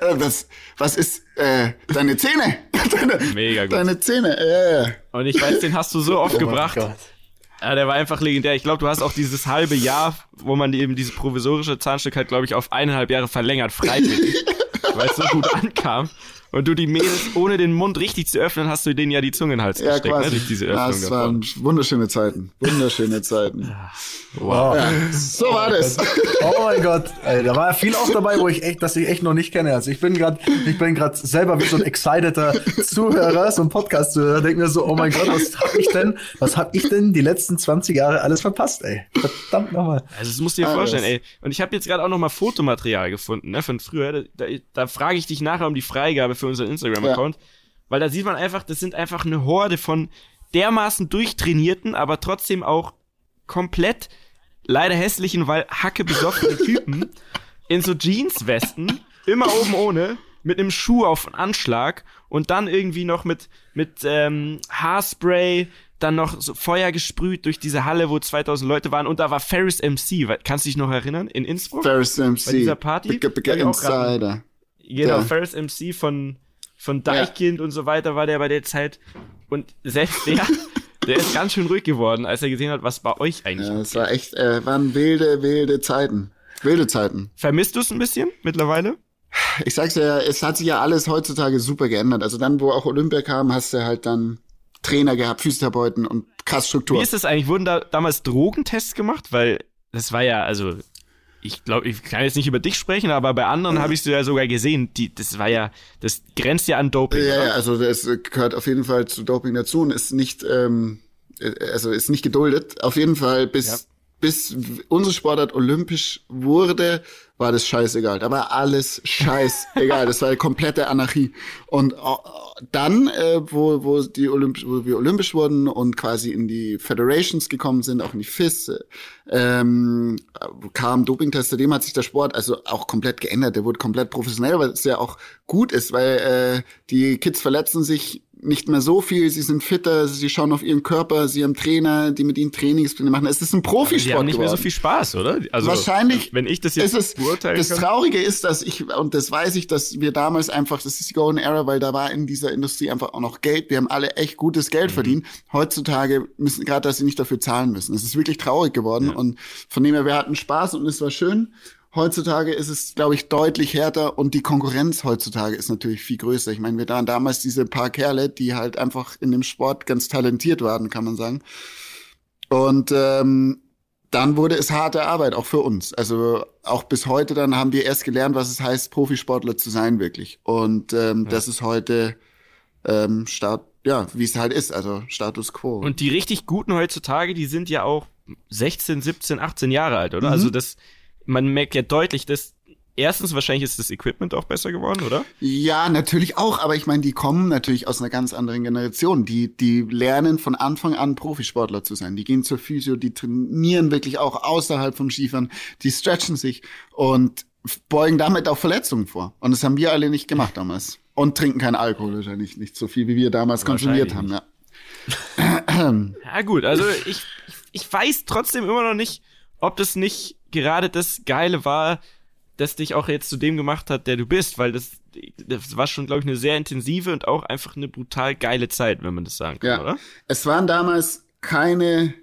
äh, was, was ist, äh, deine Zähne? Deine, Mega gut. Deine Zähne, äh. Und ich weiß, den hast du so oft Oh gebracht. Gott. Ja, der war einfach legendär. Ich glaube, du hast auch dieses halbe Jahr, wo man eben dieses provisorische Zahnstück halt, glaube ich, auf eineinhalb Jahre verlängert, freiwillig. weil es so gut ankam. Und du die Mädels, ohne den Mund richtig zu öffnen, hast du denen ja die Zunge in den Hals Ja, gesteckt, ne, quasi. durch diese Ja, Öffnung es davor. waren wunderschöne Zeiten. Wunderschöne Zeiten. Wow. So war das. Oh mein Gott, ey, da war viel auch dabei, wo ich echt, das ich echt noch nicht kenne. Also ich bin gerade, ich bin gerade selber wie so ein exciteter Zuhörer, so ein Podcast-Zuhörer, denke mir so, oh mein Gott, was hab ich denn, was hab ich denn die letzten 20 Jahre alles verpasst, ey? Verdammt nochmal. Also das musst du dir Alles. vorstellen, ey. Und ich habe jetzt gerade auch noch mal Fotomaterial gefunden, ne, von früher. Da, da, da frage ich dich nachher um die Freigabe für unseren Instagram-Account. Weil da sieht man einfach, das sind einfach eine Horde von dermaßen durchtrainierten, aber trotzdem auch komplett leider hässlichen, weil hacke besoffenen Typen in so Jeanswesten, immer oben ohne, mit einem Schuh auf Anschlag und dann irgendwie noch mit, mit ähm, Haarspray, dann noch so Feuer gesprüht durch diese Halle, wo 2000 Leute waren und da war Ferris MC, kannst du dich noch erinnern, in Innsbruck? Ferris MC. Bei dieser Party? Big, big Hab ich Genau, Ja. Ferris MC von, von Deichkind und so weiter war der bei der Zeit. Und selbst der, der ist ganz schön ruhig geworden, als er gesehen hat, was bei euch eigentlich Ja, es war echt, äh, waren wilde, wilde Zeiten. Wilde Zeiten. Vermisst du es ein bisschen mittlerweile? Ich sag's ja, es hat sich ja alles heutzutage super geändert. Also dann, wo auch Olympia kam, hast du halt dann Trainer gehabt, Physiotherapeuten und krass Wie Struktur. ist das eigentlich? Wurden da damals Drogentests gemacht? Weil das war ja, also, ich glaube, ich kann jetzt nicht über dich sprechen, aber bei anderen habe ich es ja sogar gesehen. Die, das war ja, das grenzt ja an Doping. Ja, ja, also das gehört auf jeden Fall zu Doping dazu und ist nicht, ähm, äh, also ist nicht geduldet. Auf jeden Fall bis Ja. Bis unsere Sportart olympisch wurde, war das scheißegal. Da war alles scheißegal. das war komplette Anarchie. Und äh, dann, äh, wo, wo, die Olymp wo wir olympisch wurden und quasi in die Federations gekommen sind, auch in die FIS, ähm, kam Dopingtest, seitdem hat sich der Sport also auch komplett geändert. Der wurde komplett professionell, was ja auch gut ist, weil äh, die Kids verletzen sich nicht mehr so viel, sie sind fitter, sie schauen auf ihren Körper, sie haben Trainer, die mit ihnen Trainingspläne machen. Es ist ein Die Profisport haben nicht mehr so geworden. viel Spaß, oder? Also, Wahrscheinlich Wenn ich das ist jetzt es, beurteilen das kann. Traurige ist, dass ich, und das weiß ich, dass wir damals einfach, das ist die Golden Era, weil da war in dieser Industrie einfach auch noch Geld. Wir haben alle echt gutes Mhm. Geld verdient. Heutzutage müssen, gerade, dass sie nicht dafür zahlen müssen. Es ist wirklich traurig geworden. Und von dem her, wir hatten Spaß und es war schön. Heutzutage ist es, glaube ich, deutlich härter und die Konkurrenz heutzutage ist natürlich viel größer. Ich meine, wir waren damals diese paar Kerle, die halt einfach in dem Sport ganz talentiert waren, kann man sagen. Und ähm, dann wurde es harte Arbeit, auch für uns. Also auch bis heute dann haben wir erst gelernt, was es heißt, Profisportler zu sein, wirklich. Und ähm, das ist heute ähm, Start, ja, wie es halt ist, also Status quo. Und die richtig guten heutzutage, die sind ja auch 16, 17, 18 Jahre alt, Mhm. oder? Also das, man merkt ja deutlich, dass erstens wahrscheinlich ist das Equipment auch besser geworden, oder? Ja, natürlich auch, aber ich meine, die kommen natürlich aus einer ganz anderen Generation. Die, die lernen von Anfang an Profisportler zu sein. Die gehen zur Physio, die trainieren wirklich auch außerhalb vom Skifahren, die stretchen sich und beugen damit auch Verletzungen vor. Und das haben wir alle nicht gemacht damals. Und trinken keinen Alkohol wahrscheinlich nicht so viel, wie wir damals konsumiert haben. Ja. Ja gut, also ich, ich weiß trotzdem immer noch nicht, ob das nicht gerade das Geile war, das dich auch jetzt zu dem gemacht hat, der du bist, weil das, das war schon, glaube ich, eine sehr intensive und auch einfach eine brutal geile Zeit, wenn man das sagen kann, Ja. oder? Es waren damals keine,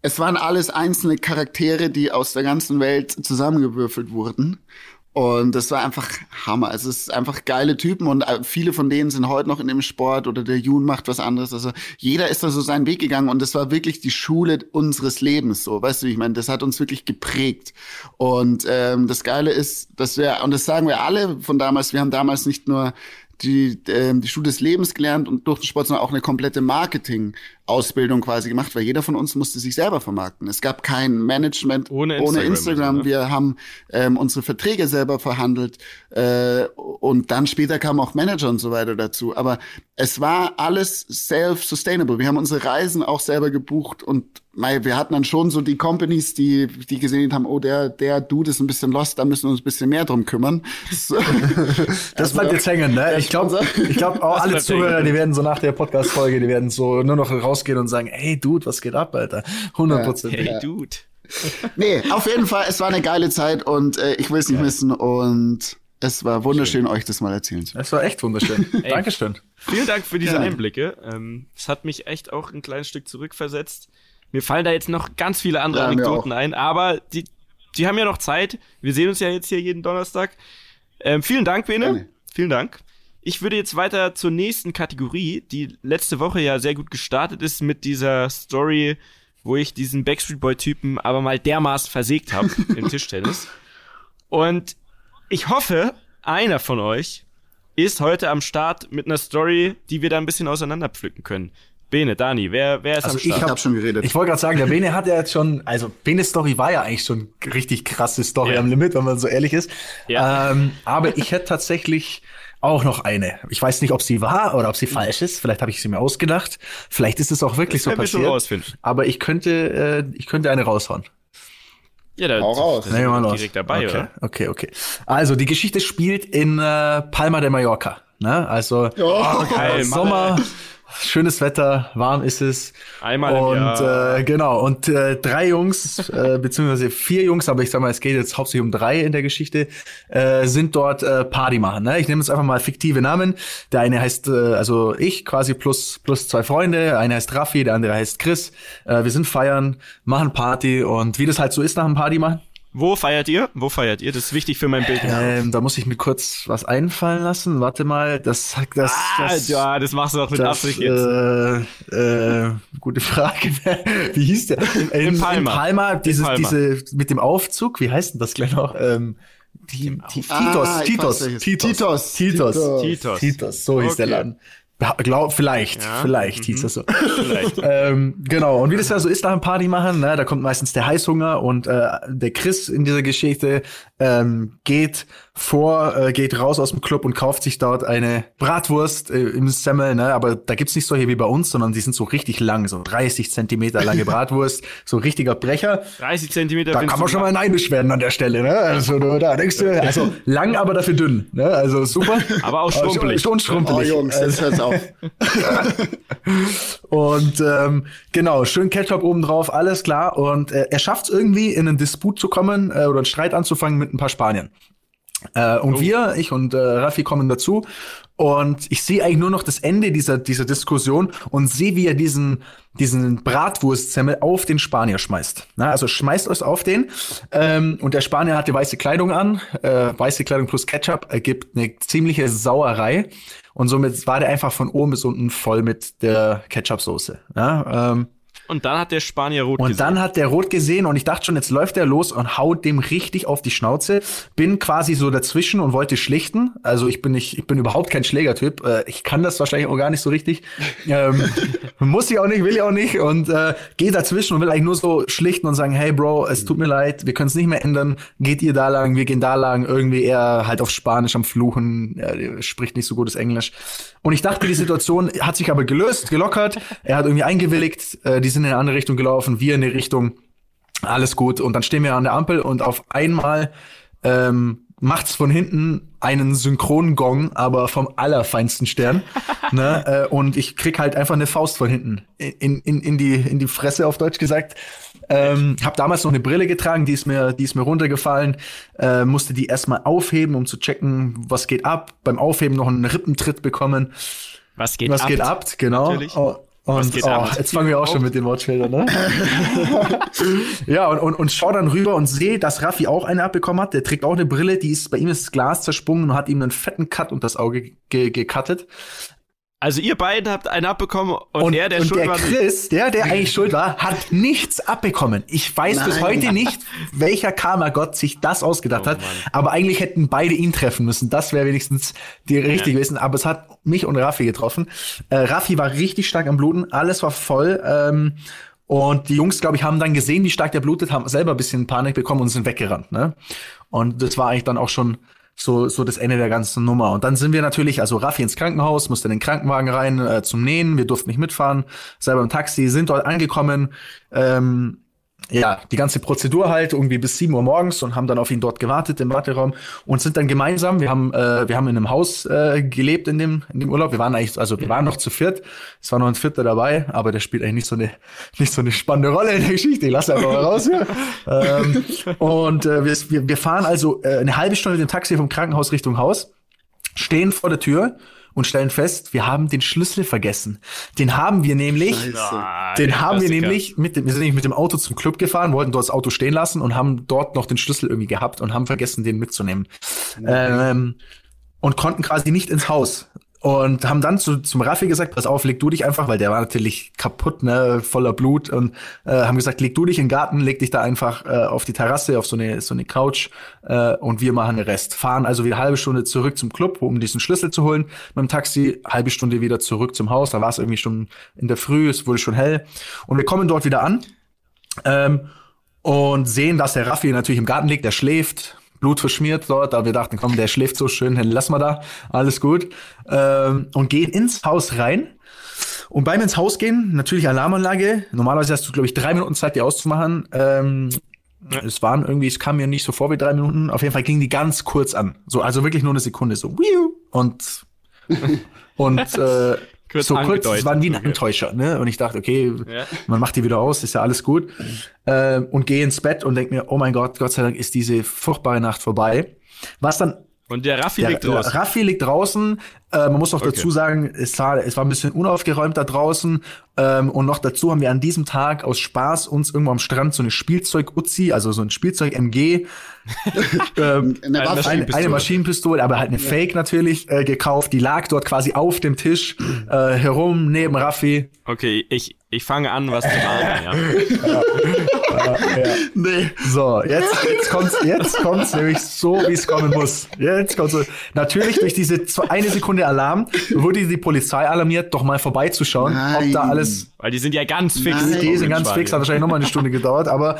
es waren alles einzelne Charaktere, die aus der ganzen Welt zusammengewürfelt wurden. Und das war einfach Hammer. Es ist einfach geile Typen und äh, viele von denen sind heute noch in dem Sport oder der Jun macht was anderes. Also jeder ist da so seinen Weg gegangen und das war wirklich die Schule unseres Lebens. So, weißt du, ich meine, das hat uns wirklich geprägt. Und ähm, das Geile ist, dass wir und das sagen wir alle von damals. Wir haben damals nicht nur die, äh, die Schule des Lebens gelernt und durch den Sport, sondern auch eine komplette Marketing-Ausbildung quasi gemacht, weil jeder von uns musste sich selber vermarkten. Es gab kein Management ohne Instagram. Ohne Instagram. Ne? Wir haben ähm, unsere Verträge selber verhandelt äh, und dann später kamen auch Manager und so weiter dazu. Aber es war alles self-sustainable. Wir haben unsere Reisen auch selber gebucht und wir hatten dann schon so die Companies, die, die gesehen haben, oh, der, der Dude ist ein bisschen lost, da müssen wir uns ein bisschen mehr drum kümmern. das also, bleibt jetzt hängen, ne? Ich glaube, ich glaube auch alle Zuhörer, die werden so nach der Podcast-Folge, die werden so nur noch rausgehen und sagen, hey, Dude, was geht ab, Alter? 100 Prozent. Ja. Hey, Dude. nee, auf jeden Fall, es war eine geile Zeit und äh, ich will es nicht ja. missen und es war wunderschön, Schön. euch das mal erzählen zu. Es war echt wunderschön. Ey, Dankeschön. Vielen Dank für diese ja. Einblicke. Ähm, es hat mich echt auch ein kleines Stück zurückversetzt. Mir fallen da jetzt noch ganz viele andere ja, Anekdoten ein, aber die, die haben ja noch Zeit. Wir sehen uns ja jetzt hier jeden Donnerstag. Ähm, vielen Dank, Bene. Gerne. Vielen Dank. Ich würde jetzt weiter zur nächsten Kategorie, die letzte Woche ja sehr gut gestartet ist mit dieser Story, wo ich diesen Backstreet Boy-Typen aber mal dermaßen versägt habe im Tischtennis. Und ich hoffe, einer von euch ist heute am Start mit einer Story, die wir da ein bisschen auseinanderpflücken können. Bene, Dani, wer, wer ist also am Start? Ich habe hab schon geredet. Ich wollte gerade sagen, der Bene hat ja jetzt schon, also Benes Story war ja eigentlich schon richtig krasse Story ja. am Limit, wenn man so ehrlich ist. Ja. Ähm, aber ich hätte tatsächlich auch noch eine. Ich weiß nicht, ob sie wahr oder ob sie falsch ist. Vielleicht habe ich sie mir ausgedacht. Vielleicht ist es auch wirklich das so passiert. Wir schon Aber ich könnte, äh, ich könnte eine raushauen. Ja, da Hau raus. Nee, mal direkt dabei, okay, oder? Okay, okay. Also die Geschichte spielt in äh, Palma de Mallorca. Ne? Also oh, okay, Sommer, schönes Wetter, warm ist es. Einmal und, im Jahr. Äh, genau, und äh, drei Jungs, äh, beziehungsweise vier Jungs, aber ich sag mal, es geht jetzt hauptsächlich um drei in der Geschichte, äh, sind dort äh, Party machen. Ne? Ich nehme jetzt einfach mal fiktive Namen. Der eine heißt, äh, also ich quasi plus, plus zwei Freunde, der eine heißt Raffi, der andere heißt Chris. Äh, wir sind feiern, machen Party und wie das halt so ist nach einem Party machen, wo feiert ihr? Wo feiert ihr? Das ist wichtig für mein Bild. Ähm, da muss ich mir kurz was einfallen lassen. Warte mal, das, das, ah, das ja, das machst du doch mit das, Absicht jetzt. Äh, äh, gute Frage. wie hieß der? In, in Palma. In Palma, dieses, in Palma. diese mit dem Aufzug. Wie heißt denn das gleich noch? Ähm, die, die, ah, Titos, Titos, Titos, Titos, Titos, Titos, Titos, so hieß okay. der Laden. Glaub, vielleicht, ja. vielleicht hieß mhm. das so. Vielleicht. ähm, genau, und wie das ja so ist nach einem Party machen, ne, da kommt meistens der Heißhunger und äh, der Chris in dieser Geschichte ähm, geht vor, äh, geht raus aus dem Club und kauft sich dort eine Bratwurst äh, im Semmel, ne? aber da gibt's nicht solche wie bei uns, sondern die sind so richtig lang, so 30 Zentimeter lange Bratwurst, so richtiger Brecher. 30 Zentimeter. Da kann man schon mal neidisch werden an der Stelle, ne? Also du, da denkst du, also lang, aber dafür dünn, ne? Also super. Aber auch schrumpelig. Schon schrumpelig. Oh, Jungs, das hört's auf. und ähm, genau, schön Ketchup oben drauf, alles klar. Und äh, er schafft es irgendwie in einen Disput zu kommen äh, oder einen Streit anzufangen mit ein paar Spaniern. Äh, und oh. wir, ich und äh, Raffi kommen dazu und ich sehe eigentlich nur noch das Ende dieser, dieser Diskussion und sehe, wie er diesen, diesen Bratwurstsemmel auf den Spanier schmeißt. Na, also schmeißt euch auf den ähm, und der Spanier hatte weiße Kleidung an, äh, weiße Kleidung plus Ketchup ergibt eine ziemliche Sauerei und somit war der einfach von oben bis unten voll mit der Ketchup-Soße. Ja, ähm, und dann hat der Spanier rot und gesehen. Und dann hat der rot gesehen und ich dachte schon, jetzt läuft er los und haut dem richtig auf die Schnauze. Bin quasi so dazwischen und wollte schlichten. Also ich bin nicht, ich bin überhaupt kein Schlägertyp. Äh, ich kann das wahrscheinlich auch gar nicht so richtig. ähm, muss ich auch nicht, will ich auch nicht und äh, gehe dazwischen und will eigentlich nur so schlichten und sagen, hey Bro, es tut mir leid, wir können es nicht mehr ändern. Geht ihr da lang, wir gehen da lang. Irgendwie eher halt auf Spanisch am Fluchen, er spricht nicht so gutes Englisch. Und ich dachte, die Situation hat sich aber gelöst, gelockert. Er hat irgendwie eingewilligt, äh, die sind in eine andere Richtung gelaufen, wir in eine Richtung. Alles gut. Und dann stehen wir an der Ampel und auf einmal ähm, macht's von hinten einen Synchrongong, aber vom allerfeinsten Stern. ne? Äh, und ich krieg halt einfach eine Faust von hinten in, in, in, die, in die Fresse, auf Deutsch gesagt. Ähm, hab damals noch eine Brille getragen, die ist mir, die ist mir runtergefallen. Äh, musste die erstmal aufheben, um zu checken, was geht ab. Beim Aufheben noch einen Rippentritt bekommen. Was geht was ab? Was geht ab, genau. Oh, Und oh, jetzt fangen wir auch schon mit den Wortschildern, ne? ja, und, und, und schau dann rüber und sehe, dass Raffi auch eine abbekommen hat. Der trägt auch eine Brille, die ist, bei ihm ist das Glas zersprungen und hat ihm einen fetten Cut und das Auge gecuttet. Also ihr beiden habt einen abbekommen und, und der, der und schuld der war. Chris, der, der eigentlich schuld war, hat nichts abbekommen. Ich weiß Nein. bis heute nicht, welcher Karma-Gott sich das ausgedacht oh, hat. Aber eigentlich hätten beide ihn treffen müssen. Das wäre wenigstens die richtige ja. gewesen. Aber es hat mich und Raffi getroffen. Äh, Raffi war richtig stark am Bluten. Alles war voll. Ähm, und die Jungs, glaube ich, haben dann gesehen, wie stark der blutet, haben selber ein bisschen Panik bekommen und sind weggerannt. Ne? Und das war eigentlich dann auch schon so, so das Ende der ganzen Nummer. Und dann sind wir natürlich, also Raffi ins Krankenhaus, musste in den Krankenwagen rein äh, zum Nähen. Wir durften nicht mitfahren, selber im Taxi, sind dort angekommen. Ähm, ja, die ganze Prozedur halt irgendwie bis sieben Uhr morgens und haben dann auf ihn dort gewartet im Warteraum und sind dann gemeinsam, wir haben, äh, wir haben in einem Haus äh, gelebt in dem, in dem Urlaub. Wir waren eigentlich, also wir waren noch zu viert. Es war noch ein Vierter dabei, aber der spielt eigentlich nicht so eine, nicht so eine spannende Rolle in der Geschichte. Ich lasse einfach mal raus hier. ähm, und äh, wir, wir fahren also äh, eine halbe Stunde mit dem Taxi vom Krankenhaus Richtung Haus, stehen vor der Tür und stellen fest, wir haben den Schlüssel vergessen. Den haben wir nämlich, Scheiße. den haben wir nämlich mit dem, wir sind nämlich mit dem Auto zum Club gefahren, wollten dort das Auto stehen lassen und haben dort noch den Schlüssel irgendwie gehabt und haben vergessen, den mitzunehmen. Ähm, und konnten quasi nicht ins Haus. Und haben dann zu, zum Raffi gesagt, pass auf, leg du dich einfach, weil der war natürlich kaputt, ne, voller Blut. Und äh, haben gesagt, leg du dich in den Garten, leg dich da einfach äh, auf die Terrasse, auf so eine, so eine Couch äh, und wir machen den Rest. Fahren also wieder halbe Stunde zurück zum Club, um diesen Schlüssel zu holen. Mit dem Taxi, halbe Stunde wieder zurück zum Haus. Da war es irgendwie schon in der Früh, es wurde schon hell. Und wir kommen dort wieder an ähm, und sehen, dass der Raffi natürlich im Garten liegt, der schläft, Blut verschmiert dort, aber wir dachten, komm, der schläft so schön, dann lassen wir da, alles gut. Ähm, und gehen ins Haus rein. Und beim ins Haus gehen, natürlich Alarmanlage. Normalerweise hast du, glaube ich, drei Minuten Zeit, die auszumachen. Ähm, ja. Es waren irgendwie, es kam mir nicht so vor wie drei Minuten. Auf jeden Fall gingen die ganz kurz an. So, also wirklich nur eine Sekunde, so, und, und, äh, kurz so kurz, es waren wie ein Enttäuscher, ne? Und ich dachte, okay, ja. man macht die wieder aus, ist ja alles gut. Äh, und gehe ins Bett und denke mir, oh mein Gott, Gott sei Dank ist diese furchtbare Nacht vorbei. Was dann und der Raffi der, liegt draußen. Raffi liegt draußen. Äh, man muss auch okay. dazu sagen, es war, es war ein bisschen unaufgeräumt da draußen. Ähm, und noch dazu haben wir an diesem Tag aus Spaß uns irgendwo am Strand so eine Spielzeug-Uzi, also so ein Spielzeug-MG, ähm, eine, eine, Maschinenpistole. eine, Maschinenpistole, aber halt eine ja. Fake natürlich, äh, gekauft. Die lag dort quasi auf dem Tisch äh, herum, neben Raffi. Okay, ich, ich fange an, was zu ahnen, ja. ja. ja. Nee. So, jetzt, jetzt kommt's, jetzt kommt's nämlich so, wie es kommen muss. Jetzt kommt's so. Natürlich durch diese eine Sekunde Alarm wurde die Polizei alarmiert, doch mal vorbeizuschauen, Nein. ob da alles. Weil die sind ja ganz fix. Nein. Die sind ganz fix, hat wahrscheinlich noch mal eine Stunde gedauert, aber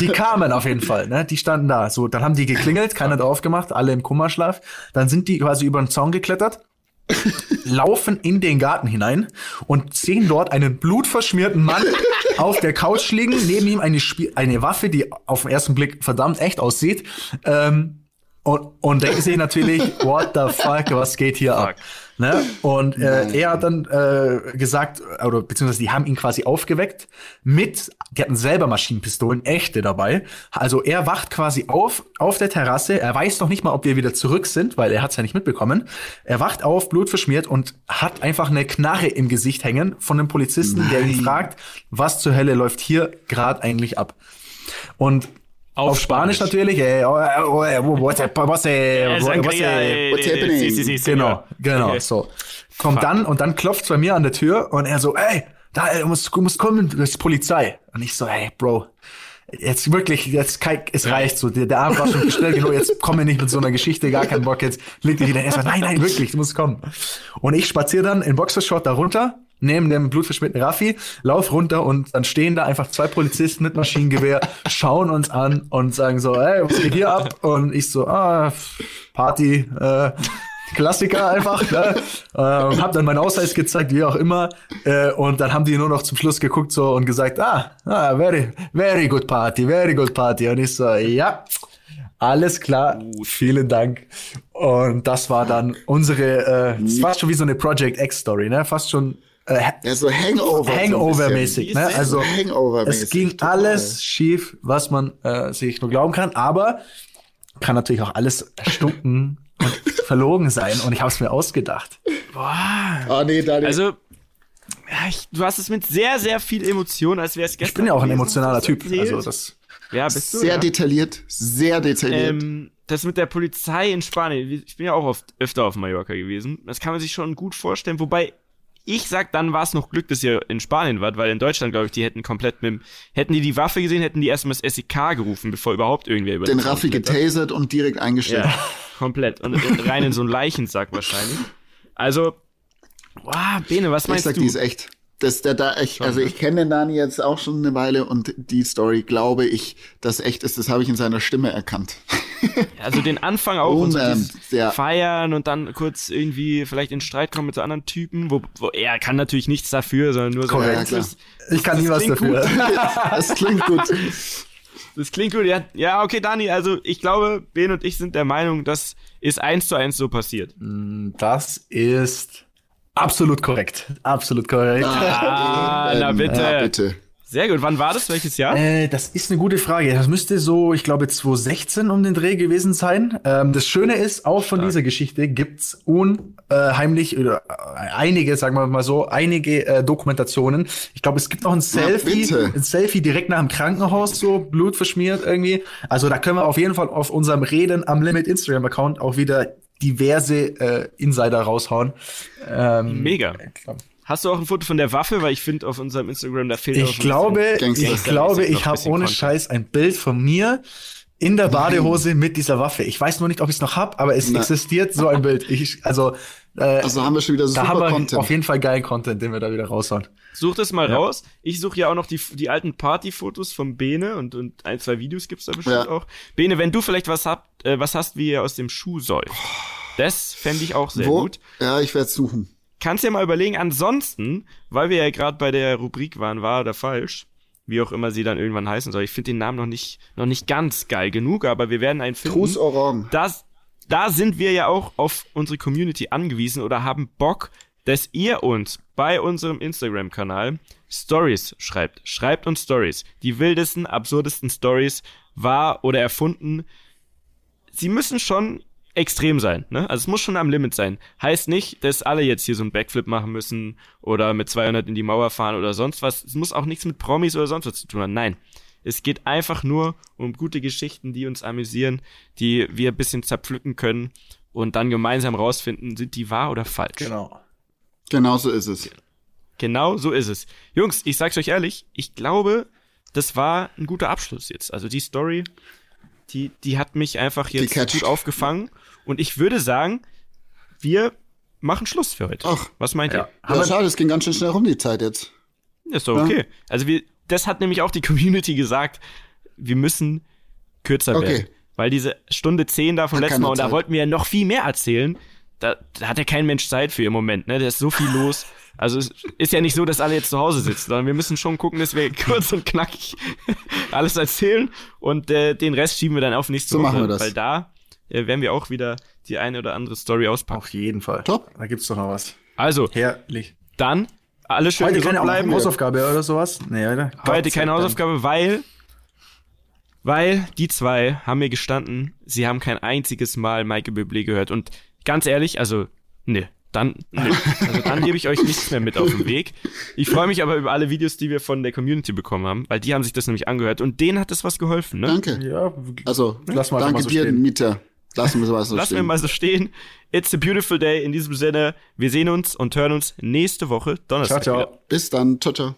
die kamen auf jeden Fall, ne? Die standen da. So, dann haben die geklingelt, keiner hat aufgemacht, alle im Kummerschlaf. Dann sind die quasi über den Zaun geklettert laufen in den Garten hinein und sehen dort einen blutverschmierten Mann auf der Couch liegen, neben ihm eine, Spie eine Waffe, die auf den ersten Blick verdammt echt aussieht. Ähm, und, und denken sich natürlich, what the fuck, was geht hier fuck. ab? Ne? Und äh, er hat dann äh, gesagt, oder beziehungsweise die haben ihn quasi aufgeweckt mit, die hatten selber Maschinenpistolen, echte dabei. Also er wacht quasi auf, auf der Terrasse. Er weiß noch nicht mal, ob wir wieder zurück sind, weil er hat es ja nicht mitbekommen. Er wacht auf, blutverschmiert und hat einfach eine Knarre im Gesicht hängen von einem Polizisten, Nein. der ihn fragt, was zur Hölle läuft hier gerade eigentlich ab? Und auf, auf Spanisch, Spanisch, natürlich. Äh, oh, oh, oh, what's, what's, what's, what's happening? Genau, genau. So. Kommt dann und dann klopft bei mir an der Tür und er so, ey, da, du musst, du musst kommen, das ist Polizei. Und ich so, hey, Bro, jetzt wirklich, jetzt es reicht so. Der, der Abend war schon schnell genug, jetzt komm mir nicht mit so einer Geschichte, gar keinen Bock, jetzt leg dich wieder erstmal, nein, nein, wirklich, du musst kommen. Und ich spaziere dann in Boxershort da runter neben dem blutverschmierten Raffi, lauf runter und dann stehen da einfach zwei Polizisten mit Maschinengewehr, schauen uns an und sagen so, ey, was geht hier ab? Und ich so, ah, Party, äh, Klassiker einfach, ne? ähm, hab dann meinen Ausweis gezeigt, wie auch immer, äh, und dann haben die nur noch zum Schluss geguckt so und gesagt, ah, ah very, very good party, very good party. Und ich so, ja, alles klar, vielen Dank. Und das war dann unsere, äh, das war schon wie so eine Project X-Story, ne? Fast schon ja, so Hangover. Hangover-mäßig, ne? Also Hangover es ging total. alles schief, was man äh, sich nur glauben kann, aber kann natürlich auch alles erstunken und verlogen sein. Und ich habe es mir ausgedacht. Boah. Oh, nee, Daniel. Also ja, ich, du hast es mit sehr, sehr viel Emotion, als wäre es gestern. Ich bin ja auch ein emotionaler Typ. Also das. ja, bist du, Sehr ja. detailliert, sehr detailliert. Ähm, das mit der Polizei in Spanien, ich bin ja auch oft öfter auf Mallorca gewesen. Das kann man sich schon gut vorstellen. Wobei ich sag, dann war es noch Glück, dass ihr in Spanien wart, weil in Deutschland, glaube ich, die hätten komplett mit dem, hätten die die Waffe gesehen, hätten die erstmal das SEK gerufen, bevor überhaupt irgendwer über Den Raffi getasert und direkt eingestellt. Ja, komplett. Und, und rein in so einen Leichensack wahrscheinlich. Also, wow, Bene, was Ich meinst sag, du? die ist echt. Das, der da echt, also ich kenne den Dani jetzt auch schon eine Weile und die Story glaube ich, dass echt ist, das habe ich in seiner Stimme erkannt. Also den Anfang auch Und, und so ähm, ja. feiern und dann kurz irgendwie vielleicht in Streit kommen mit so anderen Typen, wo, wo er kann natürlich nichts dafür, sondern nur so. Korrekt, das, das, Ich kann nie das was dafür. Das klingt gut. das klingt gut. Ja, ja, okay, Dani, also ich glaube, Ben und ich sind der Meinung, das ist eins zu eins so passiert. Das ist absolut korrekt. Absolut korrekt. Ah, na Ähm, bitte. Ja, bitte. Sehr gut. Wann war das? Welches Jahr? Äh, das ist eine gute Frage. Das müsste so, ich glaube, 2016 um den Dreh gewesen sein. Ähm, das Schöne ist, auch von dieser Geschichte gibt's unheimlich oder äh, einige, sagen wir mal so, einige äh, Dokumentationen. Ich glaube, es gibt noch ein Selfie, bitte. ein Selfie direkt nach dem Krankenhaus, so Blut verschmiert irgendwie. Also da können wir auf jeden Fall auf unserem Reden am Limit Instagram-Account auch wieder diverse äh, Insider raushauen. Ähm, Mega. glaub- Hast du auch ein Foto von der Waffe? Weil ich finde auf unserem Instagram, da fehlt auch Ich ein glaube, Gangster. ich glaube, ich habe ohne Content. Scheiß ein Bild von mir in der Badehose mit dieser Waffe. Ich weiß nur nicht, ob ich es noch hab, aber es Na. existiert so ein Bild. Ich, also äh, Also haben wir schon wieder da super haben wir Content. auf jeden Fall geilen Content, den wir da wieder raushauen. Such das mal Ja. raus. Ich suche ja auch noch die, die alten Partyfotos vom Bene und, und ein, zwei Videos gibt's da bestimmt Ja. auch. Bene, wenn du vielleicht was habt, äh, was hast, wie ihr aus dem Schuh säuft. Das fände ich auch sehr Wo? gut. Ja, ich werde suchen. Kannst ja mal überlegen, ansonsten, weil wir ja gerade bei der Rubrik waren, wahr oder falsch, wie auch immer sie dann irgendwann heißen soll. Ich finde den Namen noch nicht, noch nicht ganz geil genug, aber wir werden einen finden. Trus Orange. das, da sind wir ja auch auf unsere Community angewiesen oder haben Bock, dass ihr uns bei unserem Instagram-Kanal Stories schreibt. Schreibt uns Stories. Die wildesten, absurdesten Stories, wahr oder erfunden. Sie müssen schon extrem sein, ne? Also es muss schon am Limit sein. Heißt nicht, dass alle jetzt hier so einen Backflip machen müssen oder mit 200 in die Mauer fahren oder sonst was. Es muss auch nichts mit Promis oder sonst was zu tun haben. Nein. Es geht einfach nur um gute Geschichten, die uns amüsieren, die wir ein bisschen zerpflücken können und dann gemeinsam rausfinden, sind die wahr oder falsch. Genau. Genau so ist es. Genau so ist es. Jungs, ich sag's euch ehrlich, ich glaube, das war ein guter Abschluss jetzt. Also die Story, die, die hat mich einfach jetzt gut aufgefangen. Und ich würde sagen, wir machen Schluss für heute. Ach. Was meint Ja. ihr? Ja, schade, es ging ganz schön schnell rum die Zeit jetzt. Ist doch okay. Also wir, das hat nämlich auch die Community gesagt, wir müssen kürzer Okay. werden. Weil diese Stunde 10 da vom letzten Mal, und da Zeit. wollten wir ja noch viel mehr erzählen. Da, da hat ja kein Mensch Zeit für im Moment, ne? Da ist so viel los. Also es ist ja nicht so, dass alle jetzt zu Hause sitzen, sondern wir müssen schon gucken, dass wir kurz und knackig alles erzählen und äh, den Rest schieben wir dann auf nächste So Woche. machen wir das. Weil da äh, werden wir auch wieder die eine oder andere Story auspacken. Auf jeden Fall. Top. Da gibt's doch noch was. Also, Herrlich. dann alle schön Heute gesund keine bleiben. Hausaufgabe oder sowas? Nee, oder? Heute keine Hausaufgabe, weil, weil die zwei haben mir gestanden, sie haben kein einziges Mal Michael Bublé gehört. Und ganz ehrlich, also, ne, dann, ne. Also dann gebe ich euch nichts mehr mit auf den Weg. Ich freue mich aber über alle Videos, die wir von der Community bekommen haben, weil die haben sich das nämlich angehört und denen hat das was geholfen, ne? Danke. Dank. Ja, Also, Lass mal danke mal so dir, stehen. Mieter. Lassen wir so was so Lassen wir stehen. mal so stehen. It's a beautiful day. In diesem Sinne, wir sehen uns und hören uns nächste Woche Donnerstag. ciao, wieder. ciao. Bis dann. Ciao, ciao.